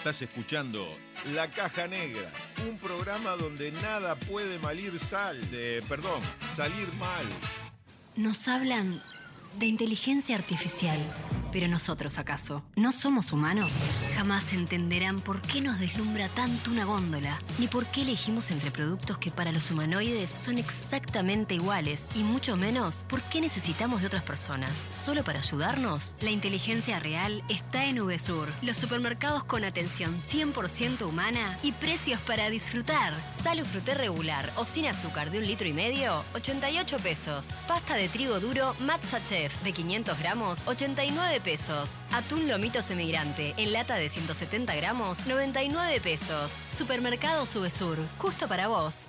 S2: Estás escuchando La Caja Negra, un programa donde nada puede malir sal, de, perdón, salir mal.
S11: Nos hablan de inteligencia artificial. Pero nosotros, ¿acaso? ¿No somos humanos? Jamás entenderán por qué nos deslumbra tanto una góndola, ni por qué elegimos entre productos que para los humanoides son exactamente iguales, y mucho menos por qué necesitamos de otras personas. ¿Solo para ayudarnos? La inteligencia real está en VSUR, los supermercados con atención 100% humana y precios para disfrutar. Salo fruté regular o sin azúcar de un litro y medio, 88 pesos. Pasta de trigo duro Matza De 500 gramos, 89 pesos. Atún lomito semigrante en lata de 170 gramos, 99 pesos. Supermercado Subesur, justo para vos.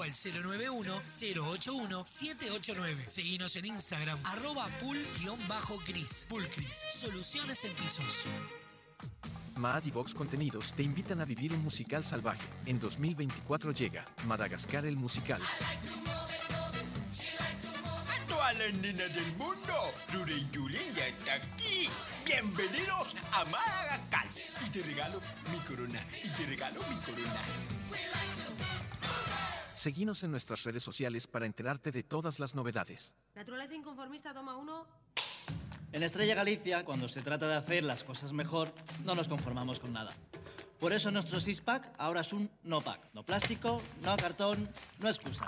S12: o al 091-081-789. Seguinos en Instagram, arroba pool-cris. Pulcris, soluciones en pisos.
S13: Maad y Vox Contenidos te invitan a vivir un musical salvaje. En 2024 llega Madagascar el musical.
S14: A todas las nenas del mundo, Ruri Yulín ya está aquí. Bienvenidos a Madagascar. Y te regalo mi corona. Y te regalo mi corona.
S13: Seguinos en nuestras redes sociales para enterarte de todas las novedades.
S15: Naturaleza inconformista, toma uno.
S16: En Estrella Galicia, cuando se trata de hacer las cosas mejor, no nos conformamos con nada. Por eso nuestro six-pack ahora es un no-pack. No plástico, no cartón, no excusa.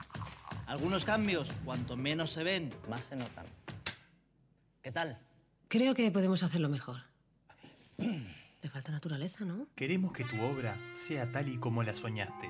S16: Algunos cambios, cuanto menos se ven, más se notan. ¿Qué tal?
S15: Creo que podemos hacerlo mejor. Le falta naturaleza, ¿no?
S17: Queremos que tu obra sea tal y como la soñaste.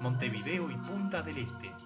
S17: Montevideo y Punta del Este.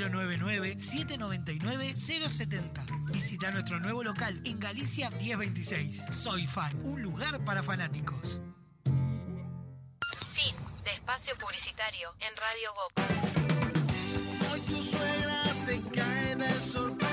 S12: 099-799-070. Visita nuestro nuevo local en Galicia 1026. Soy Fan, un lugar para fanáticos.
S1: Fin de espacio publicitario en Radio Gop.
S19: Hoy tu suegra te cae de sorpresa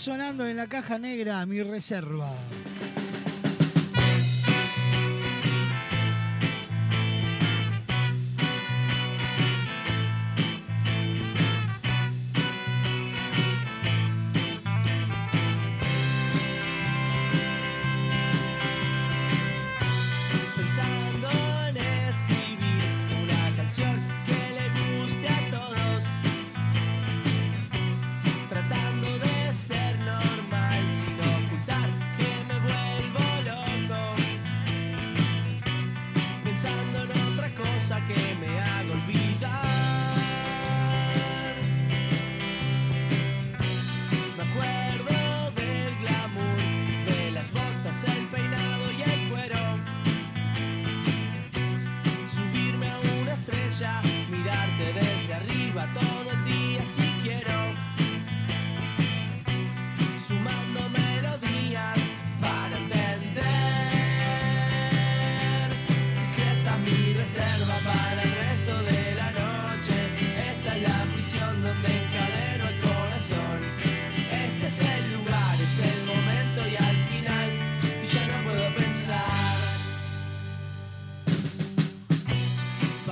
S6: sonando en la caja negra, mi reserva.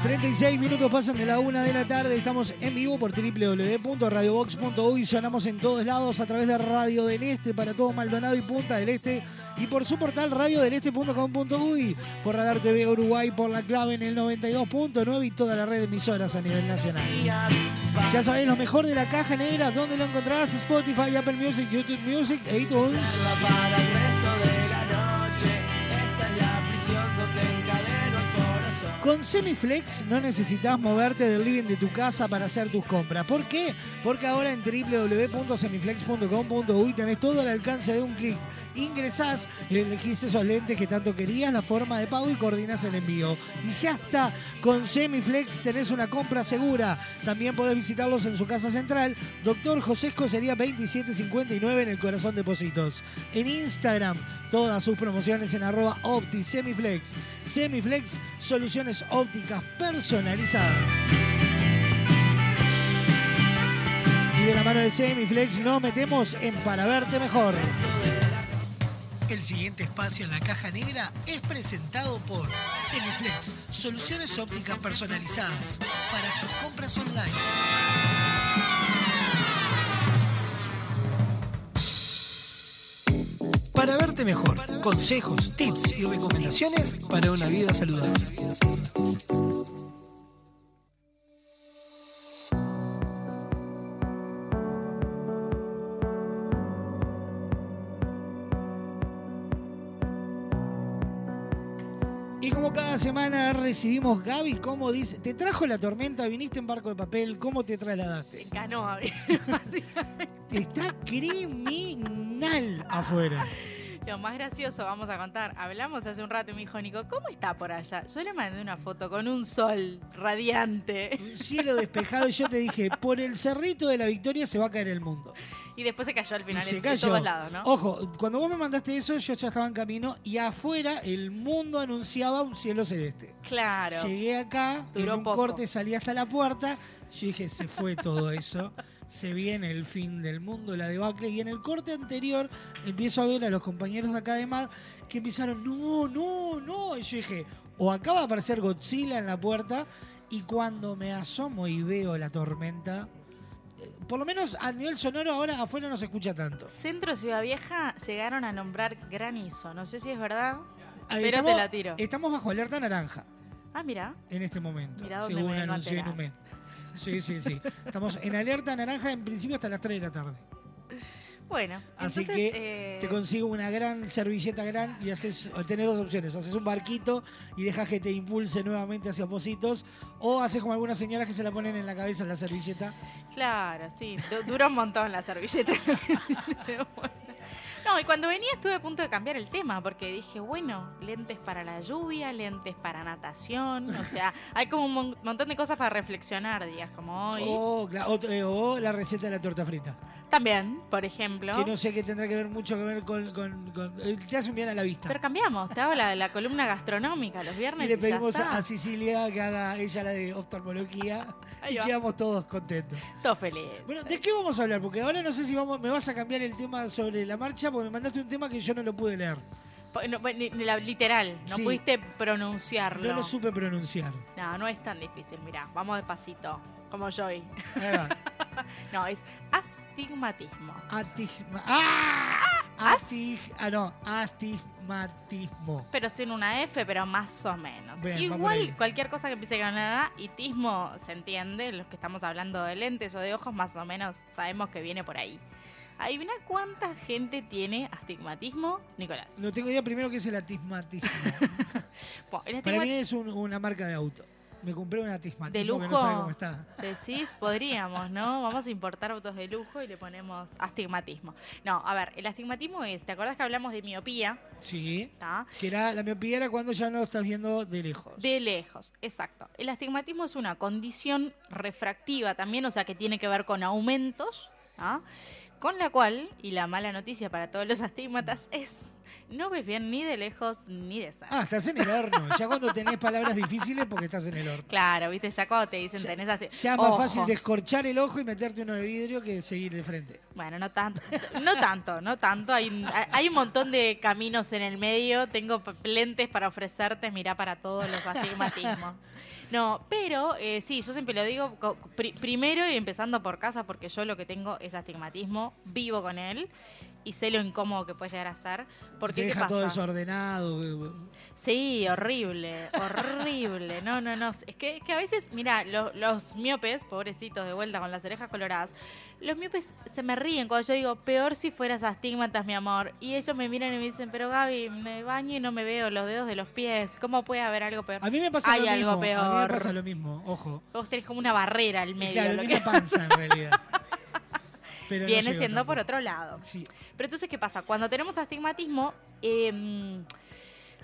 S6: 36 minutos pasan de la una de la tarde. Estamos en vivo por www.radiobox.uy. Sonamos en todos lados a través de Radio del Este para todo Maldonado y Punta del Este. Y por su portal radiodeleste.com.uy. Por Radar TV Uruguay, por la clave en el 92.9 y toda la red de emisoras a nivel nacional. Ya sabéis lo mejor de la caja negra. ¿Dónde lo encontrás? Spotify, Apple Music, YouTube Music iTunes. Con Semiflex no necesitas moverte del living de tu casa para hacer tus compras. ¿Por qué? Porque ahora en www.semiflex.com.uy tenés todo al alcance de un clic. Ingresás, elegís esos lentes que tanto querías, la forma de pago y coordinas el envío. Y ya está, con Semiflex tenés una compra segura. También podés visitarlos en su casa central, Doctor José Escocería 2759 en el Corazón de Positos. En Instagram, todas sus promociones en arroba Opti Semiflex. Semiflex, soluciones ópticas personalizadas. Y de la mano de Semiflex nos metemos en Para Verte Mejor.
S12: El siguiente espacio en la caja negra es presentado por Semiflex, soluciones ópticas personalizadas para sus compras online. Para verte mejor, consejos, tips y recomendaciones para una vida saludable.
S6: Como cada semana recibimos Gaby, ¿cómo dice? ¿Te trajo la tormenta? ¿Viniste en barco de papel? ¿Cómo te trasladaste?
S31: Canoa,
S6: Está criminal afuera.
S31: Lo más gracioso, vamos a contar. Hablamos hace un rato y me dijo Nico, ¿cómo está por allá? Yo le mandé una foto con un sol radiante.
S6: Un cielo despejado y yo te dije, por el cerrito de la victoria se va a caer el mundo.
S31: Y después se cayó al
S6: Y
S31: final
S6: se
S31: en,
S6: cayó.
S31: en todos lados, ¿no?
S6: Ojo, cuando vos me mandaste eso, yo ya estaba en camino y afuera el mundo anunciaba un cielo celeste.
S31: Claro.
S6: Llegué acá,
S31: Duró
S6: en un
S31: poco.
S6: corte salí hasta la puerta. Yo dije, se fue todo eso. Se viene el fin del mundo, la debacle. Y en el corte anterior empiezo a ver a los compañeros de acá de MAD que empezaron, no, no, no. Y yo dije, o acaba de aparecer Godzilla en la puerta. Y cuando me asomo y veo la tormenta, por lo menos a nivel sonoro ahora afuera no se escucha tanto.
S31: Centro Ciudad Vieja llegaron a nombrar granizo. No sé si es verdad,
S6: Ahí
S31: pero
S6: estamos-
S31: te la tiro.
S6: Estamos bajo alerta naranja
S31: Ah, mira.
S6: en este momento,
S31: Mirá dónde
S6: según
S31: me
S6: anunció. Inumet. Sí, sí, sí. Estamos en alerta naranja en principio hasta las 3 de la tarde.
S31: Bueno,
S6: Así
S31: entonces,
S6: que
S31: eh,
S6: te consigo una gran servilleta gran y haces, tenés dos opciones. Haces un barquito y dejas que te impulse nuevamente hacia Positos. O haces como algunas señoras que se la ponen en la cabeza la servilleta.
S31: Claro, sí. du- Dura un montón la servilleta. No, y cuando venía estuve a punto de cambiar el tema, porque dije, bueno, lentes para la lluvia, lentes para natación, o sea, hay como un mon- montón de cosas para reflexionar, días como hoy.
S6: O, cla- o- eh, o la receta de la torta frita.
S31: También, por ejemplo.
S6: Que no sé que tendrá que ver mucho que ver con. con- con- eh, te hace un bien a la vista.
S31: Pero cambiamos, te hago la, la columna gastronómica los viernes.
S6: y le pedimos a, a Cecilia que haga ella la de oftalmología y quedamos todos contentos.
S31: Todo feliz.
S6: Bueno, ¿de qué vamos a hablar? Porque ahora no sé si vamos, me vas a cambiar el tema sobre la marcha, porque me mandaste un tema que yo no lo pude leer.
S31: No, ni- ni la- literal, no
S6: Sí.
S31: pudiste pronunciarlo.
S6: No lo supe pronunciar.
S31: No, no es tan difícil, mirá, vamos despacito, como yo hoy. No, es astigmatismo.
S6: ¡Ah! Atig- ah, no, astigmatismo.
S31: Pero sin una F, pero más o menos.
S6: Bien.
S31: Igual, cualquier cosa que empiece con una A, itismo se entiende, los que estamos hablando de lentes o de ojos, más o menos sabemos que viene por ahí. Adivina cuánta gente tiene astigmatismo, Nicolás.
S6: No tengo idea primero qué es el.
S31: Bueno, el
S6: Para mí es un- una marca de auto. Me compré un atismatismo
S31: de lujo.
S6: que no sabe cómo está.
S31: Decís, podríamos, ¿no? Vamos a importar autos de lujo y le ponemos astigmatismo. No, a ver, el astigmatismo es, ¿te acordás que hablamos de miopía?
S6: Sí. Que era, la miopía era cuando ya no estás viendo de lejos.
S31: De lejos, exacto. El astigmatismo es una condición refractiva también, o sea que tiene que ver con aumentos, ¿ah? Con la cual, y la mala noticia para todos los astigmatas es, no ves bien ni de lejos ni de cerca.
S6: Ah, estás en el horno. Ya cuando tenés palabras difíciles porque estás en el horno.
S31: Claro, viste, ya cuando te dicen tenés astig-
S6: Ya es más
S31: Ojo.
S6: fácil descorchar el ojo y meterte uno de vidrio que seguir de frente.
S31: Bueno, no tanto, no tanto, no tanto. Hay, hay un montón de caminos en el medio. Tengo lentes para ofrecerte, mirá para todos los astigmatismos. No, pero eh, sí, yo siempre lo digo pri- primero y empezando por casa, porque yo lo que tengo es astigmatismo, vivo con él y sé lo incómodo que puede llegar a ser. Porque,
S6: Te
S31: ¿qué
S6: deja todo desordenado.
S31: Sí, horrible, horrible. No, no, no. Es que, que a veces, mira, lo- los miopes, pobrecitos de vuelta con las orejas coloradas, los miopes se me ríen cuando yo digo, peor si fueras astigmatas, mi amor. Y ellos me miran y me dicen, pero Gaby, me baño y no me veo los dedos de los pies. ¿Cómo puede haber algo peor?
S6: A mí me pasa
S31: Hay
S6: lo
S31: algo
S6: mismo.
S31: peor.
S6: A mí me pasa lo mismo, ojo.
S31: Vos tenés como una barrera al medio.
S6: claro,
S31: lo que-
S6: panza en realidad. Pero
S31: Viene siendo por otro lado.
S6: Sí.
S31: Pero entonces, ¿qué pasa? Cuando tenemos astigmatismo, em,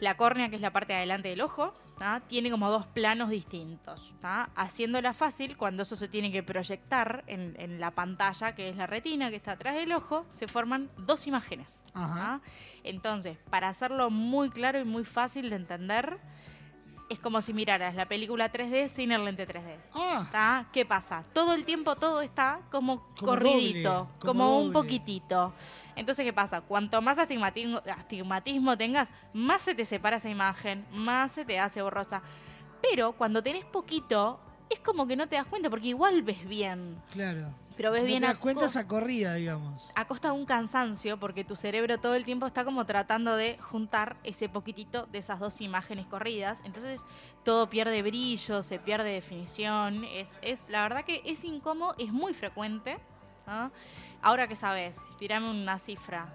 S31: la córnea, que es la parte de adelante del ojo, ¿tá? tiene como dos planos distintos. ¿tá? Haciéndola fácil, cuando eso se tiene que proyectar en, en la pantalla, que es la retina, que está atrás del ojo, se forman dos imágenes. Entonces, para hacerlo muy claro y muy fácil de entender, es como si miraras la película 3D sin el lente 3D.
S6: Ah.
S31: ¿Qué pasa? Todo el tiempo todo está como,
S6: Como
S31: corridito,
S6: doble,
S31: como,
S6: como
S31: un poquitito. Entonces, ¿qué pasa? Cuanto más astigmatismo, astigmatismo tengas, más se te separa esa imagen, más se te hace borrosa. Pero cuando tenés poquito, es como que no te das cuenta, porque igual ves bien.
S6: Claro.
S31: Pero ves
S6: no
S31: bien
S6: te
S31: a
S6: das cuenta esa corrida, digamos.
S31: a costa de un cansancio, porque tu cerebro todo el tiempo está como tratando de juntar ese poquitito de esas dos imágenes corridas. Entonces todo pierde brillo, se pierde definición. Es, es la verdad que es incómodo, es muy frecuente. ¿ah? Ahora que sabes, tirame una cifra.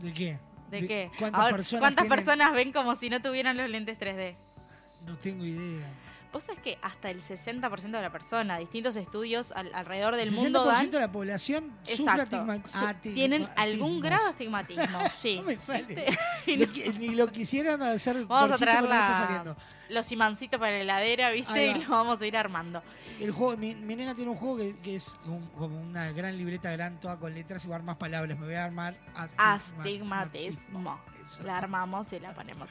S6: ¿De qué?
S31: ¿De, qué?
S6: ¿Cuántas
S31: Ahora,
S6: personas
S31: ¿cuántas
S6: tienen?
S31: personas ven como si no tuvieran los lentes 3D?
S6: No tengo idea.
S31: Vos sabés que hasta el 60% de la persona, distintos estudios al- alrededor del
S6: el 60%
S31: mundo dan
S6: de la población sufre ati-
S31: tienen algún grado de astigmatismo, sí.
S6: No me sale.
S31: Y
S6: Lo Ni lo quisieran hacer
S31: Vamos a traer la- los imancitos para la heladera, ¿viste? Y los vamos a ir armando.
S6: El juego, mi, mi nena tiene un juego que, que es un- como una gran libreta gran, toda con letras y va a armar palabras. Me voy a armar atigma-
S31: Astigmatismo. La armamos y la ponemos.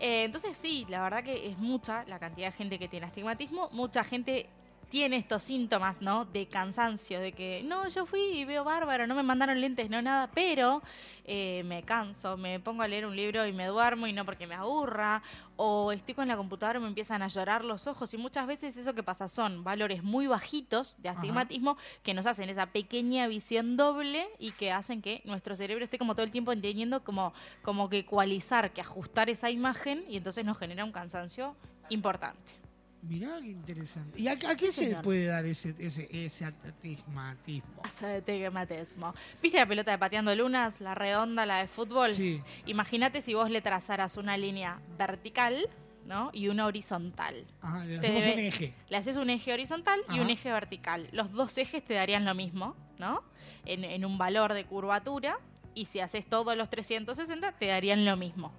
S31: Eh, entonces sí, la verdad que es mucha la cantidad de gente que tiene astigmatismo. Mucha gente tiene estos síntomas, ¿no? De cansancio, de que no, yo fui y veo bárbaro, no me mandaron lentes, no nada, pero eh, me canso, me pongo a leer un libro y me duermo y no porque me aburra, o estoy con la computadora y me empiezan a llorar los ojos y muchas veces eso que pasa son valores muy bajitos de astigmatismo que nos hacen esa pequeña visión doble y que hacen que nuestro cerebro esté como todo el tiempo entendiendo como, como que ecualizar, que ajustar esa imagen y entonces nos genera un cansancio importante.
S6: Mirá qué interesante. ¿Y a, a qué
S31: Sí,
S6: se
S31: señor.
S6: puede dar ese, ese, ese atismatismo?
S31: ¿Viste la pelota de pateando lunas, la redonda, la de fútbol?
S6: Sí.
S31: Imagínate si vos le trazaras una línea vertical, ¿no? Y una horizontal.
S6: Ajá, le hacemos un eje.
S31: Le haces un eje horizontal y un eje vertical. Los dos ejes te darían lo mismo, ¿no? En, en un valor de curvatura. y si haces todos los 360 te darían lo mismo.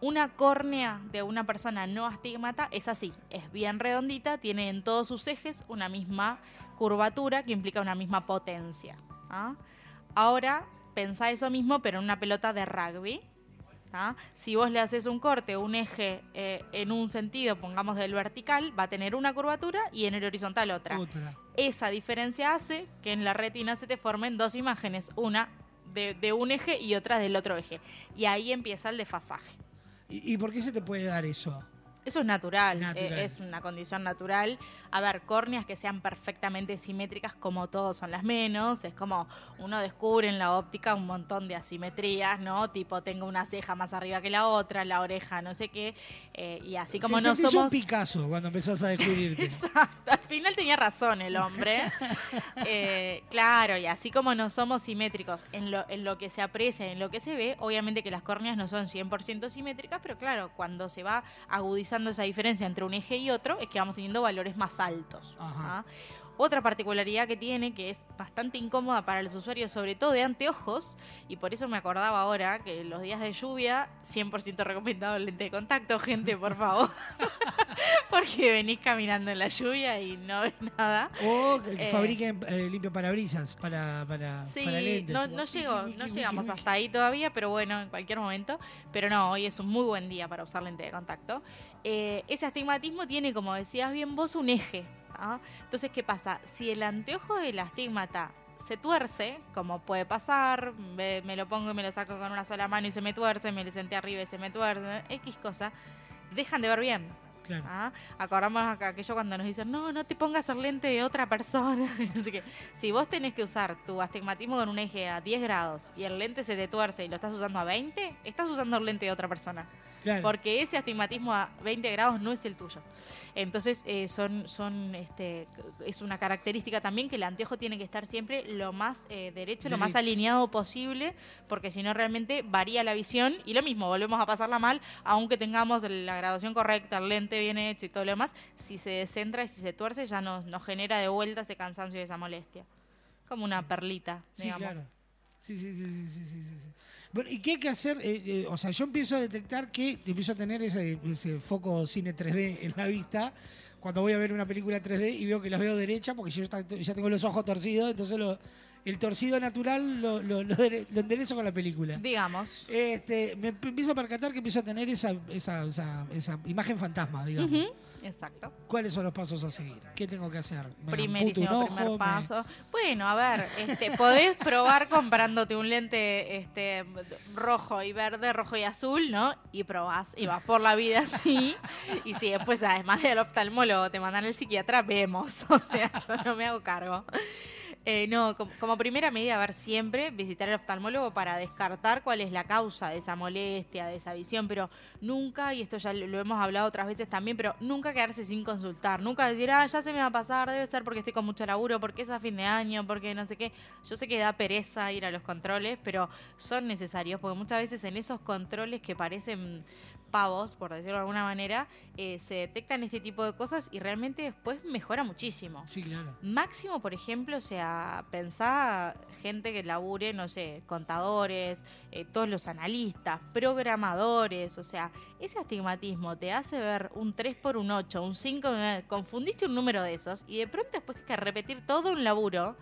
S31: Una córnea de una persona no astigmata es así, es bien redondita, tiene en todos sus ejes una misma curvatura que implica una misma potencia. ¿tá? Ahora pensá eso mismo pero en una pelota de rugby. ¿tá? Si vos le haces un corte, un eje eh, en un sentido, pongamos del vertical, va a tener una curvatura y en el horizontal otra.
S6: Otra.
S31: Esa diferencia hace que en la retina se te formen dos imágenes, una de, de un eje y otra del otro eje. Y ahí empieza el desfasaje.
S6: ¿Y, y por qué se te puede dar eso?
S31: Eso es natural,
S6: Natural.
S31: eh, es una condición natural. A ver, córneas que sean perfectamente simétricas como todos son las menos. Es como uno descubre en la óptica un montón de asimetrías, ¿no? Tipo, tengo una ceja más arriba que la otra, la oreja no sé qué. eh, y así como
S6: Te
S31: no somos...
S6: un Picasso cuando empezás a descubrirte.
S31: Al final tenía razón el hombre. Eh, claro, y así como no somos simétricos en lo, en lo que se aprecia, en lo que se ve, obviamente que las córneas no son 100% simétricas, pero claro, cuando se va agudizando esa diferencia entre un eje y otro, es que vamos teniendo valores más altos. ¿ah? Otra particularidad que tiene, que es bastante incómoda para los usuarios, sobre todo de anteojos, y por eso me acordaba ahora que los días de lluvia, 100% recomendado el lente de contacto, gente, por favor. Porque venís caminando en la lluvia y no ves nada.
S6: O que
S31: Eh,
S6: fabriquen eh, limpio parabrisas para, para,
S31: Sí,
S6: para lentes.
S31: no, no, no
S6: wiki,
S31: llegamos
S6: wiki.
S31: hasta ahí todavía, pero bueno, en cualquier momento. Pero no, hoy es un muy buen día para usar lente de contacto. Eh, ese astigmatismo tiene, como decías bien vos, un eje. ¿Ah? Entonces, ¿qué pasa? Si el anteojo del astigmata se tuerce, como puede pasar, me, me lo pongo y me lo saco con una sola mano y se me tuerce, me lo senté arriba y se me tuerce, X cosa, dejan de ver bien.
S6: Claro.
S31: ¿ah? Acordamos aquello cuando nos dicen, no, no te pongas el lente de otra persona. Así que, si vos tenés que usar tu astigmatismo con un eje a 10 grados y el lente se te tuerce y lo estás usando a 20, estás usando el lente de otra persona.
S6: Claro.
S31: Porque ese astigmatismo a 20 grados no es el tuyo. Entonces, eh, son, son, este, es una característica también que el anteojo tiene que estar siempre lo más eh, derecho, lo más alineado posible, porque si no realmente varía la visión y lo mismo, volvemos a pasarla mal, aunque tengamos la graduación correcta, el lente bien hecho y todo lo demás, si se descentra y si se tuerce ya nos, nos genera de vuelta ese cansancio y esa molestia. Como una perlita,
S6: Sí,
S31: digamos.
S6: claro. Sí, sí, sí, sí, sí, sí, sí. Bueno, ¿y qué hay que hacer? Eh, eh, o sea, yo empiezo a detectar que empiezo a tener ese, ese foco cine 3D en la vista cuando voy a ver una película 3D y veo que las veo derecha porque yo ya tengo los ojos torcidos, entonces lo- el torcido natural lo, lo, lo dere- lo enderezo con la película.
S31: Digamos.
S6: Este, me empiezo a percatar que empiezo a tener esa, esa, esa, esa imagen fantasma, digamos.
S31: Ujú, Exacto.
S6: ¿Cuáles son los pasos a seguir? ¿Qué tengo que hacer? ¿Me
S31: Primerísimo
S6: un
S31: primer
S6: ojo? ¿Me-
S31: paso. Bueno, a ver, este, podés probar comprándote un lente este, rojo y verde, rojo y azul, ¿no? Y probás y vas por la vida así. Y si después, además del oftalmólogo, te mandan al psiquiatra, vemos. O sea, yo no me hago cargo. Eh, no, com- como, primera medida, a ver, siempre visitar al oftalmólogo para descartar cuál es la causa de esa molestia, de esa visión, pero nunca, y esto ya lo, lo hemos hablado otras veces también, pero nunca quedarse sin consultar, nunca decir, ah, ya se me va a pasar, debe ser porque estoy con mucho laburo, porque es a fin de año, porque no sé qué. Yo sé que da pereza ir a los controles, pero son necesarios, porque muchas veces en esos controles que parecen pavos, por decirlo de alguna manera, eh, se detectan este tipo de cosas y realmente después mejora muchísimo.
S6: Sí, claro.
S31: Máximo, por ejemplo, o sea, pensá gente que labure, no sé, contadores, eh, todos los analistas, programadores, o sea, ese astigmatismo te hace ver un 3 por un 8, un 5, eh, confundiste un número de esos y de pronto después tienes que repetir todo un laburo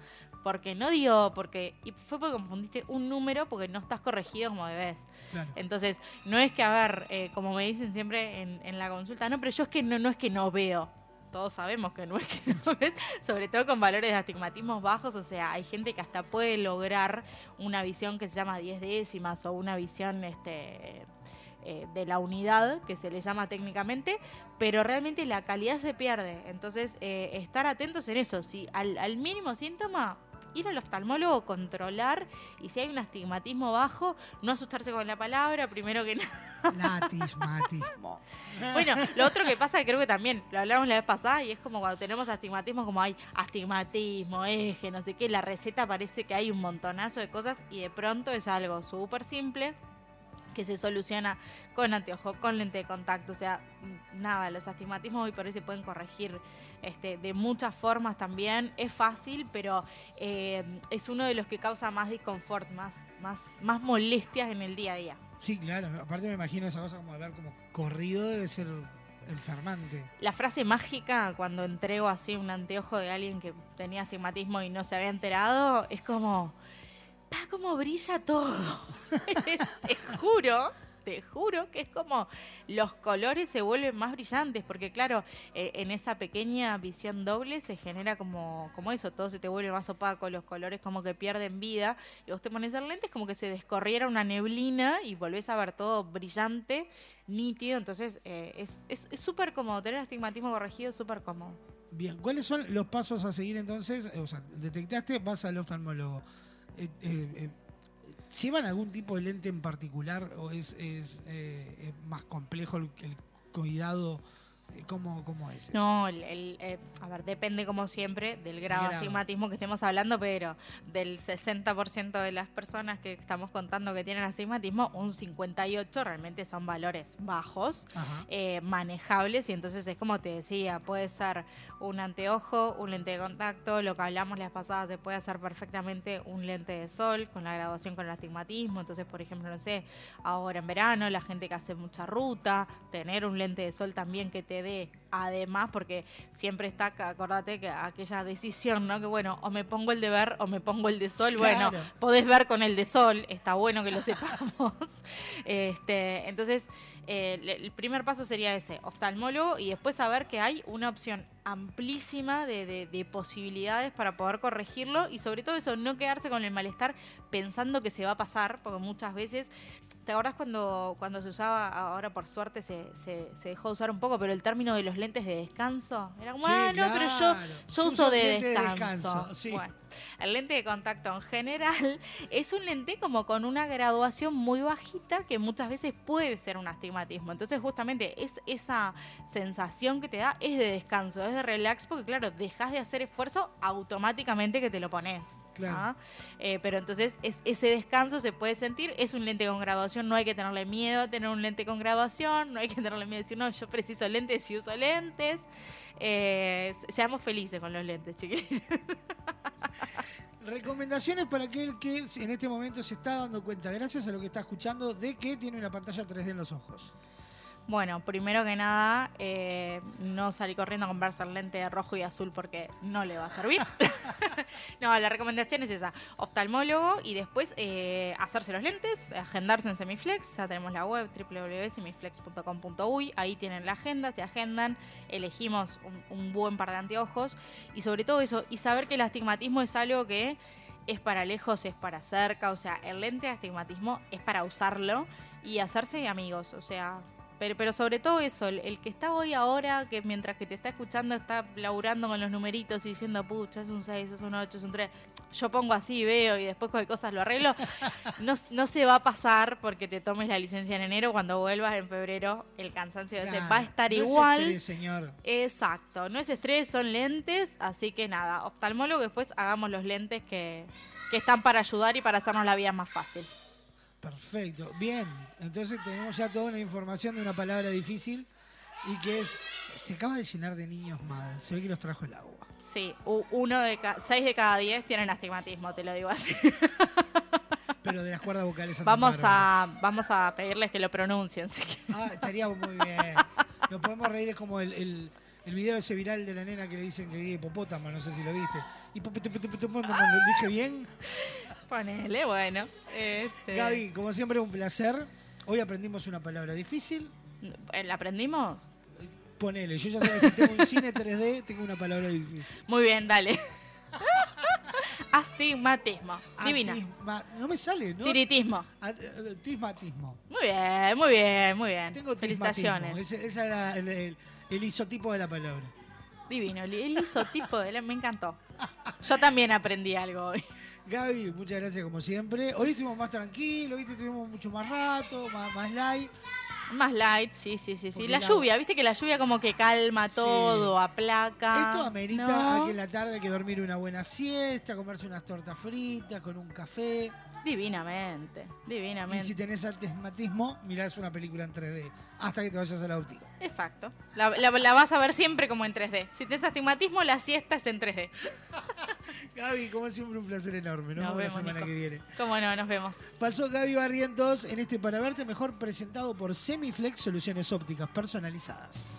S31: porque no dio, porque y fue porque confundiste un número porque no estás corregido como debes.
S6: Claro.
S31: Entonces, no es que, a ver, eh, como me dicen siempre en, en la consulta, no, pero yo es que no, no es que no veo. Todos sabemos que no es que no ves, sobre todo con valores de astigmatismos bajos, o sea, hay gente que hasta puede lograr una visión que se llama 10 décimas o una visión este eh, de la unidad, que se le llama técnicamente, pero realmente la calidad se pierde. Entonces, eh, estar atentos en eso. Si al, al mínimo síntoma, ir al oftalmólogo, controlar, y si hay un astigmatismo bajo, no asustarse con la palabra, primero que nada.
S6: Latismatismo.
S31: Bueno, lo otro que pasa, que creo que también lo hablamos la vez pasada, y es como cuando tenemos astigmatismo, como hay astigmatismo, eje, no sé qué, la receta parece que hay un montonazo de cosas y de pronto es algo súper simple que se soluciona con anteojo, con lente de contacto. O sea, nada, los astigmatismos hoy por hoy se pueden corregir este, de muchas formas también. Es fácil, pero eh, es uno de los que causa más disconfort, más, más, más molestias en el día a día.
S6: Sí, claro. Aparte me imagino esa cosa como de ver como corrido debe ser enfermante.
S31: La frase mágica cuando entrego así un anteojo de alguien que tenía astigmatismo y no se había enterado es como, ah, como brilla todo. Te juro, te juro que es como los colores se vuelven más brillantes porque claro, eh, en esa pequeña visión doble se genera como, como eso, todo se te vuelve más opaco, los colores como que pierden vida y vos te pones el lente es como que se descorriera una neblina y volvés a ver todo brillante, nítido, entonces eh, es- es es súper cómodo, tener astigmatismo corregido es súper cómodo.
S6: Bien, ¿cuáles son los pasos a seguir entonces? O sea, detectaste, vas al oftalmólogo. Eh, ¿Llevan algún tipo de lente en particular o es, eh, más complejo el cuidado? Eh, ¿Cómo, cómo es? eso?
S31: No, el, el, eh, a ver, depende como siempre del grado de astigmatismo que estemos hablando, pero del 60% de las personas que estamos contando que tienen astigmatismo, un 58 realmente son valores bajos, eh, manejables, y entonces es como te decía, puede ser un anteojo, un lente de contacto, lo que hablamos las pasadas, se puede hacer perfectamente un lente de sol con la graduación con el astigmatismo, entonces por ejemplo, no sé, ahora en verano, la gente que hace mucha ruta, tener un lente de sol también que te dé, además, porque siempre está, acordate que aquella decisión, ¿no? Que bueno, o me pongo el de ver o me pongo el de sol,
S6: Claro.
S31: bueno, podés ver con el de sol, está bueno que lo sepamos. este, entonces, eh, el primer paso sería ese, oftalmólogo, y después saber que hay una opción amplísima de, de- de posibilidades para poder corregirlo y sobre todo eso, no quedarse con el malestar pensando que se va a pasar, porque muchas veces, ¿te acordás cuando, cuando se usaba, ahora por suerte se, se- se dejó de usar un poco, pero el término de los lentes de descanso? Era como,
S6: Sí,
S31: ah, no, pero yo, yo uso de descanso.
S6: descanso, sí.
S31: Bueno, el lente de contacto en general es un lente como con una graduación muy bajita que muchas veces puede ser un astigmatismo. Entonces justamente es esa sensación que te da es de descanso, es de relax porque claro, dejas de hacer esfuerzo automáticamente que te lo pones.
S6: Claro.
S31: ¿ah? Eh, pero entonces es- ese descanso se puede sentir, es un lente con graduación, no hay que tenerle miedo a tener un lente con graduación, no hay que tenerle miedo a decir, no, yo preciso lentes y uso lentes. Eh, seamos felices con los lentes, chiquillos.
S6: Recomendaciones para aquel que en este momento se está dando cuenta, gracias a lo que está escuchando, de que tiene una pantalla 3D en los ojos.
S31: Bueno, primero que nada, eh, no salir corriendo a comprarse el lente de rojo y azul porque no le va a servir. no, la recomendación es esa, oftalmólogo y después eh, hacerse los lentes, agendarse en Semiflex, ya tenemos la web www.semiflex.com.uy, ahí tienen la agenda, se agendan, elegimos un, un buen par de anteojos y sobre todo eso, y saber que el astigmatismo es algo que es para lejos, es para cerca, o sea, el lente de astigmatismo es para usarlo y hacerse amigos, o sea, pero, pero sobre todo eso, el, el que está hoy ahora, que mientras que te está escuchando está laburando con los numeritos y diciendo, pucha, es un 6, es un 8, es un 3, yo pongo así, veo y después cualquier cosas lo arreglo, no, no se va a pasar porque te tomes la licencia en enero, cuando vuelvas en febrero, el cansancio ese va a estar
S6: no es
S31: igual.
S6: estrés, señor.
S31: Exacto, no es estrés, son lentes, así que nada, oftalmólogo, después hagamos los lentes que, que están para ayudar y para hacernos la vida más fácil.
S6: Perfecto. Bien, entonces tenemos ya toda una información de una palabra difícil y que es. Se acaba de llenar de niños mal. Se ve que los trajo el agua.
S31: Sí, uno de ca- seis de cada diez tienen astigmatismo, te lo digo así.
S6: Pero de las cuerdas vocales
S31: Vamos a, vamos a pedirles que lo pronuncien. si.
S6: Ah, estaría muy bien. Nos podemos reír, es como el, el, el video ese viral de la nena que le dicen que dice hipopótamo, no sé si lo viste. Hipopótamo, ¿lo dije bien?
S31: Ponele, bueno. Este,
S6: Gaby, como siempre, un placer. Hoy aprendimos una palabra difícil.
S31: ¿La aprendimos?
S6: Ponele, yo ya sé que si tengo un cine 3D, tengo una palabra difícil.
S31: Muy bien, dale. Astigmatismo. Divina.
S6: Atisma- no me sale, ¿no?
S31: Tiritismo.
S6: At- eh, Tismatismo.
S31: Muy bien, muy bien, muy bien.
S6: Tengo
S31: Felicitaciones.
S6: Ese, ese era el, el- el isotipo de la palabra.
S31: Divino, el el isotipo de la, me encantó. Yo también aprendí algo hoy.
S6: Gaby, muchas gracias como siempre. Hoy estuvimos más tranquilos, ¿viste? Estuvimos mucho más rato, más, más light.
S31: Más light, sí, sí, sí, sí. La
S6: la-
S31: lluvia, viste que la lluvia como que calma todo, aplaca.
S6: Esto amerita
S31: ¿no?
S6: a que en la tarde hay que dormir una buena siesta, comerse unas tortas fritas con un café.
S31: Divinamente,
S6: Y
S31: divinamente.
S6: si tenés astigmatismo, mirás una película en 3D hasta que te vayas a la óptica.
S31: Exacto. La, la- la vas a ver siempre como en 3D. Si tienes astigmatismo, la siesta es en 3D.
S6: Gaby, como siempre, un placer enorme. Nos,
S31: Nos
S6: vemos la semana
S31: Nico.
S6: que viene.
S31: Cómo no, nos vemos.
S6: Pasó Gaby Barrientos en este Para Verte Mejor presentado por Semiflex Soluciones Ópticas Personalizadas.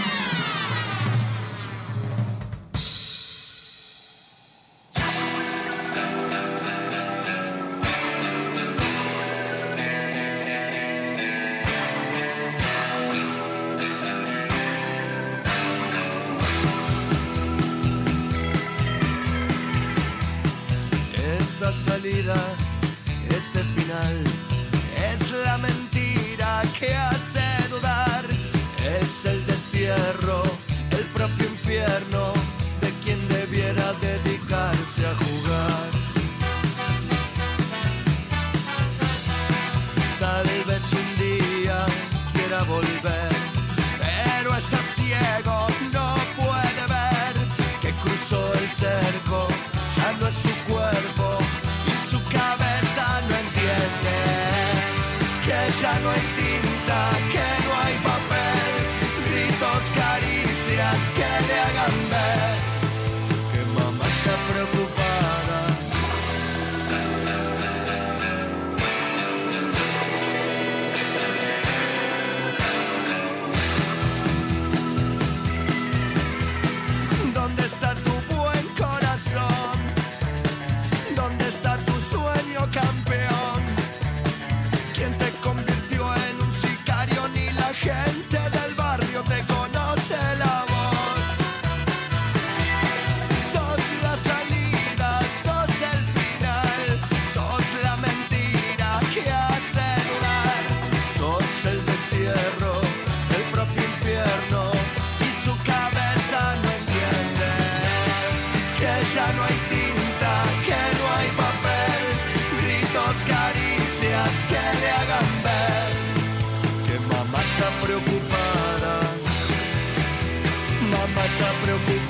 S21: Ese ya no hay tinta, que no hay papel, gritos, caricias que le hagan ver que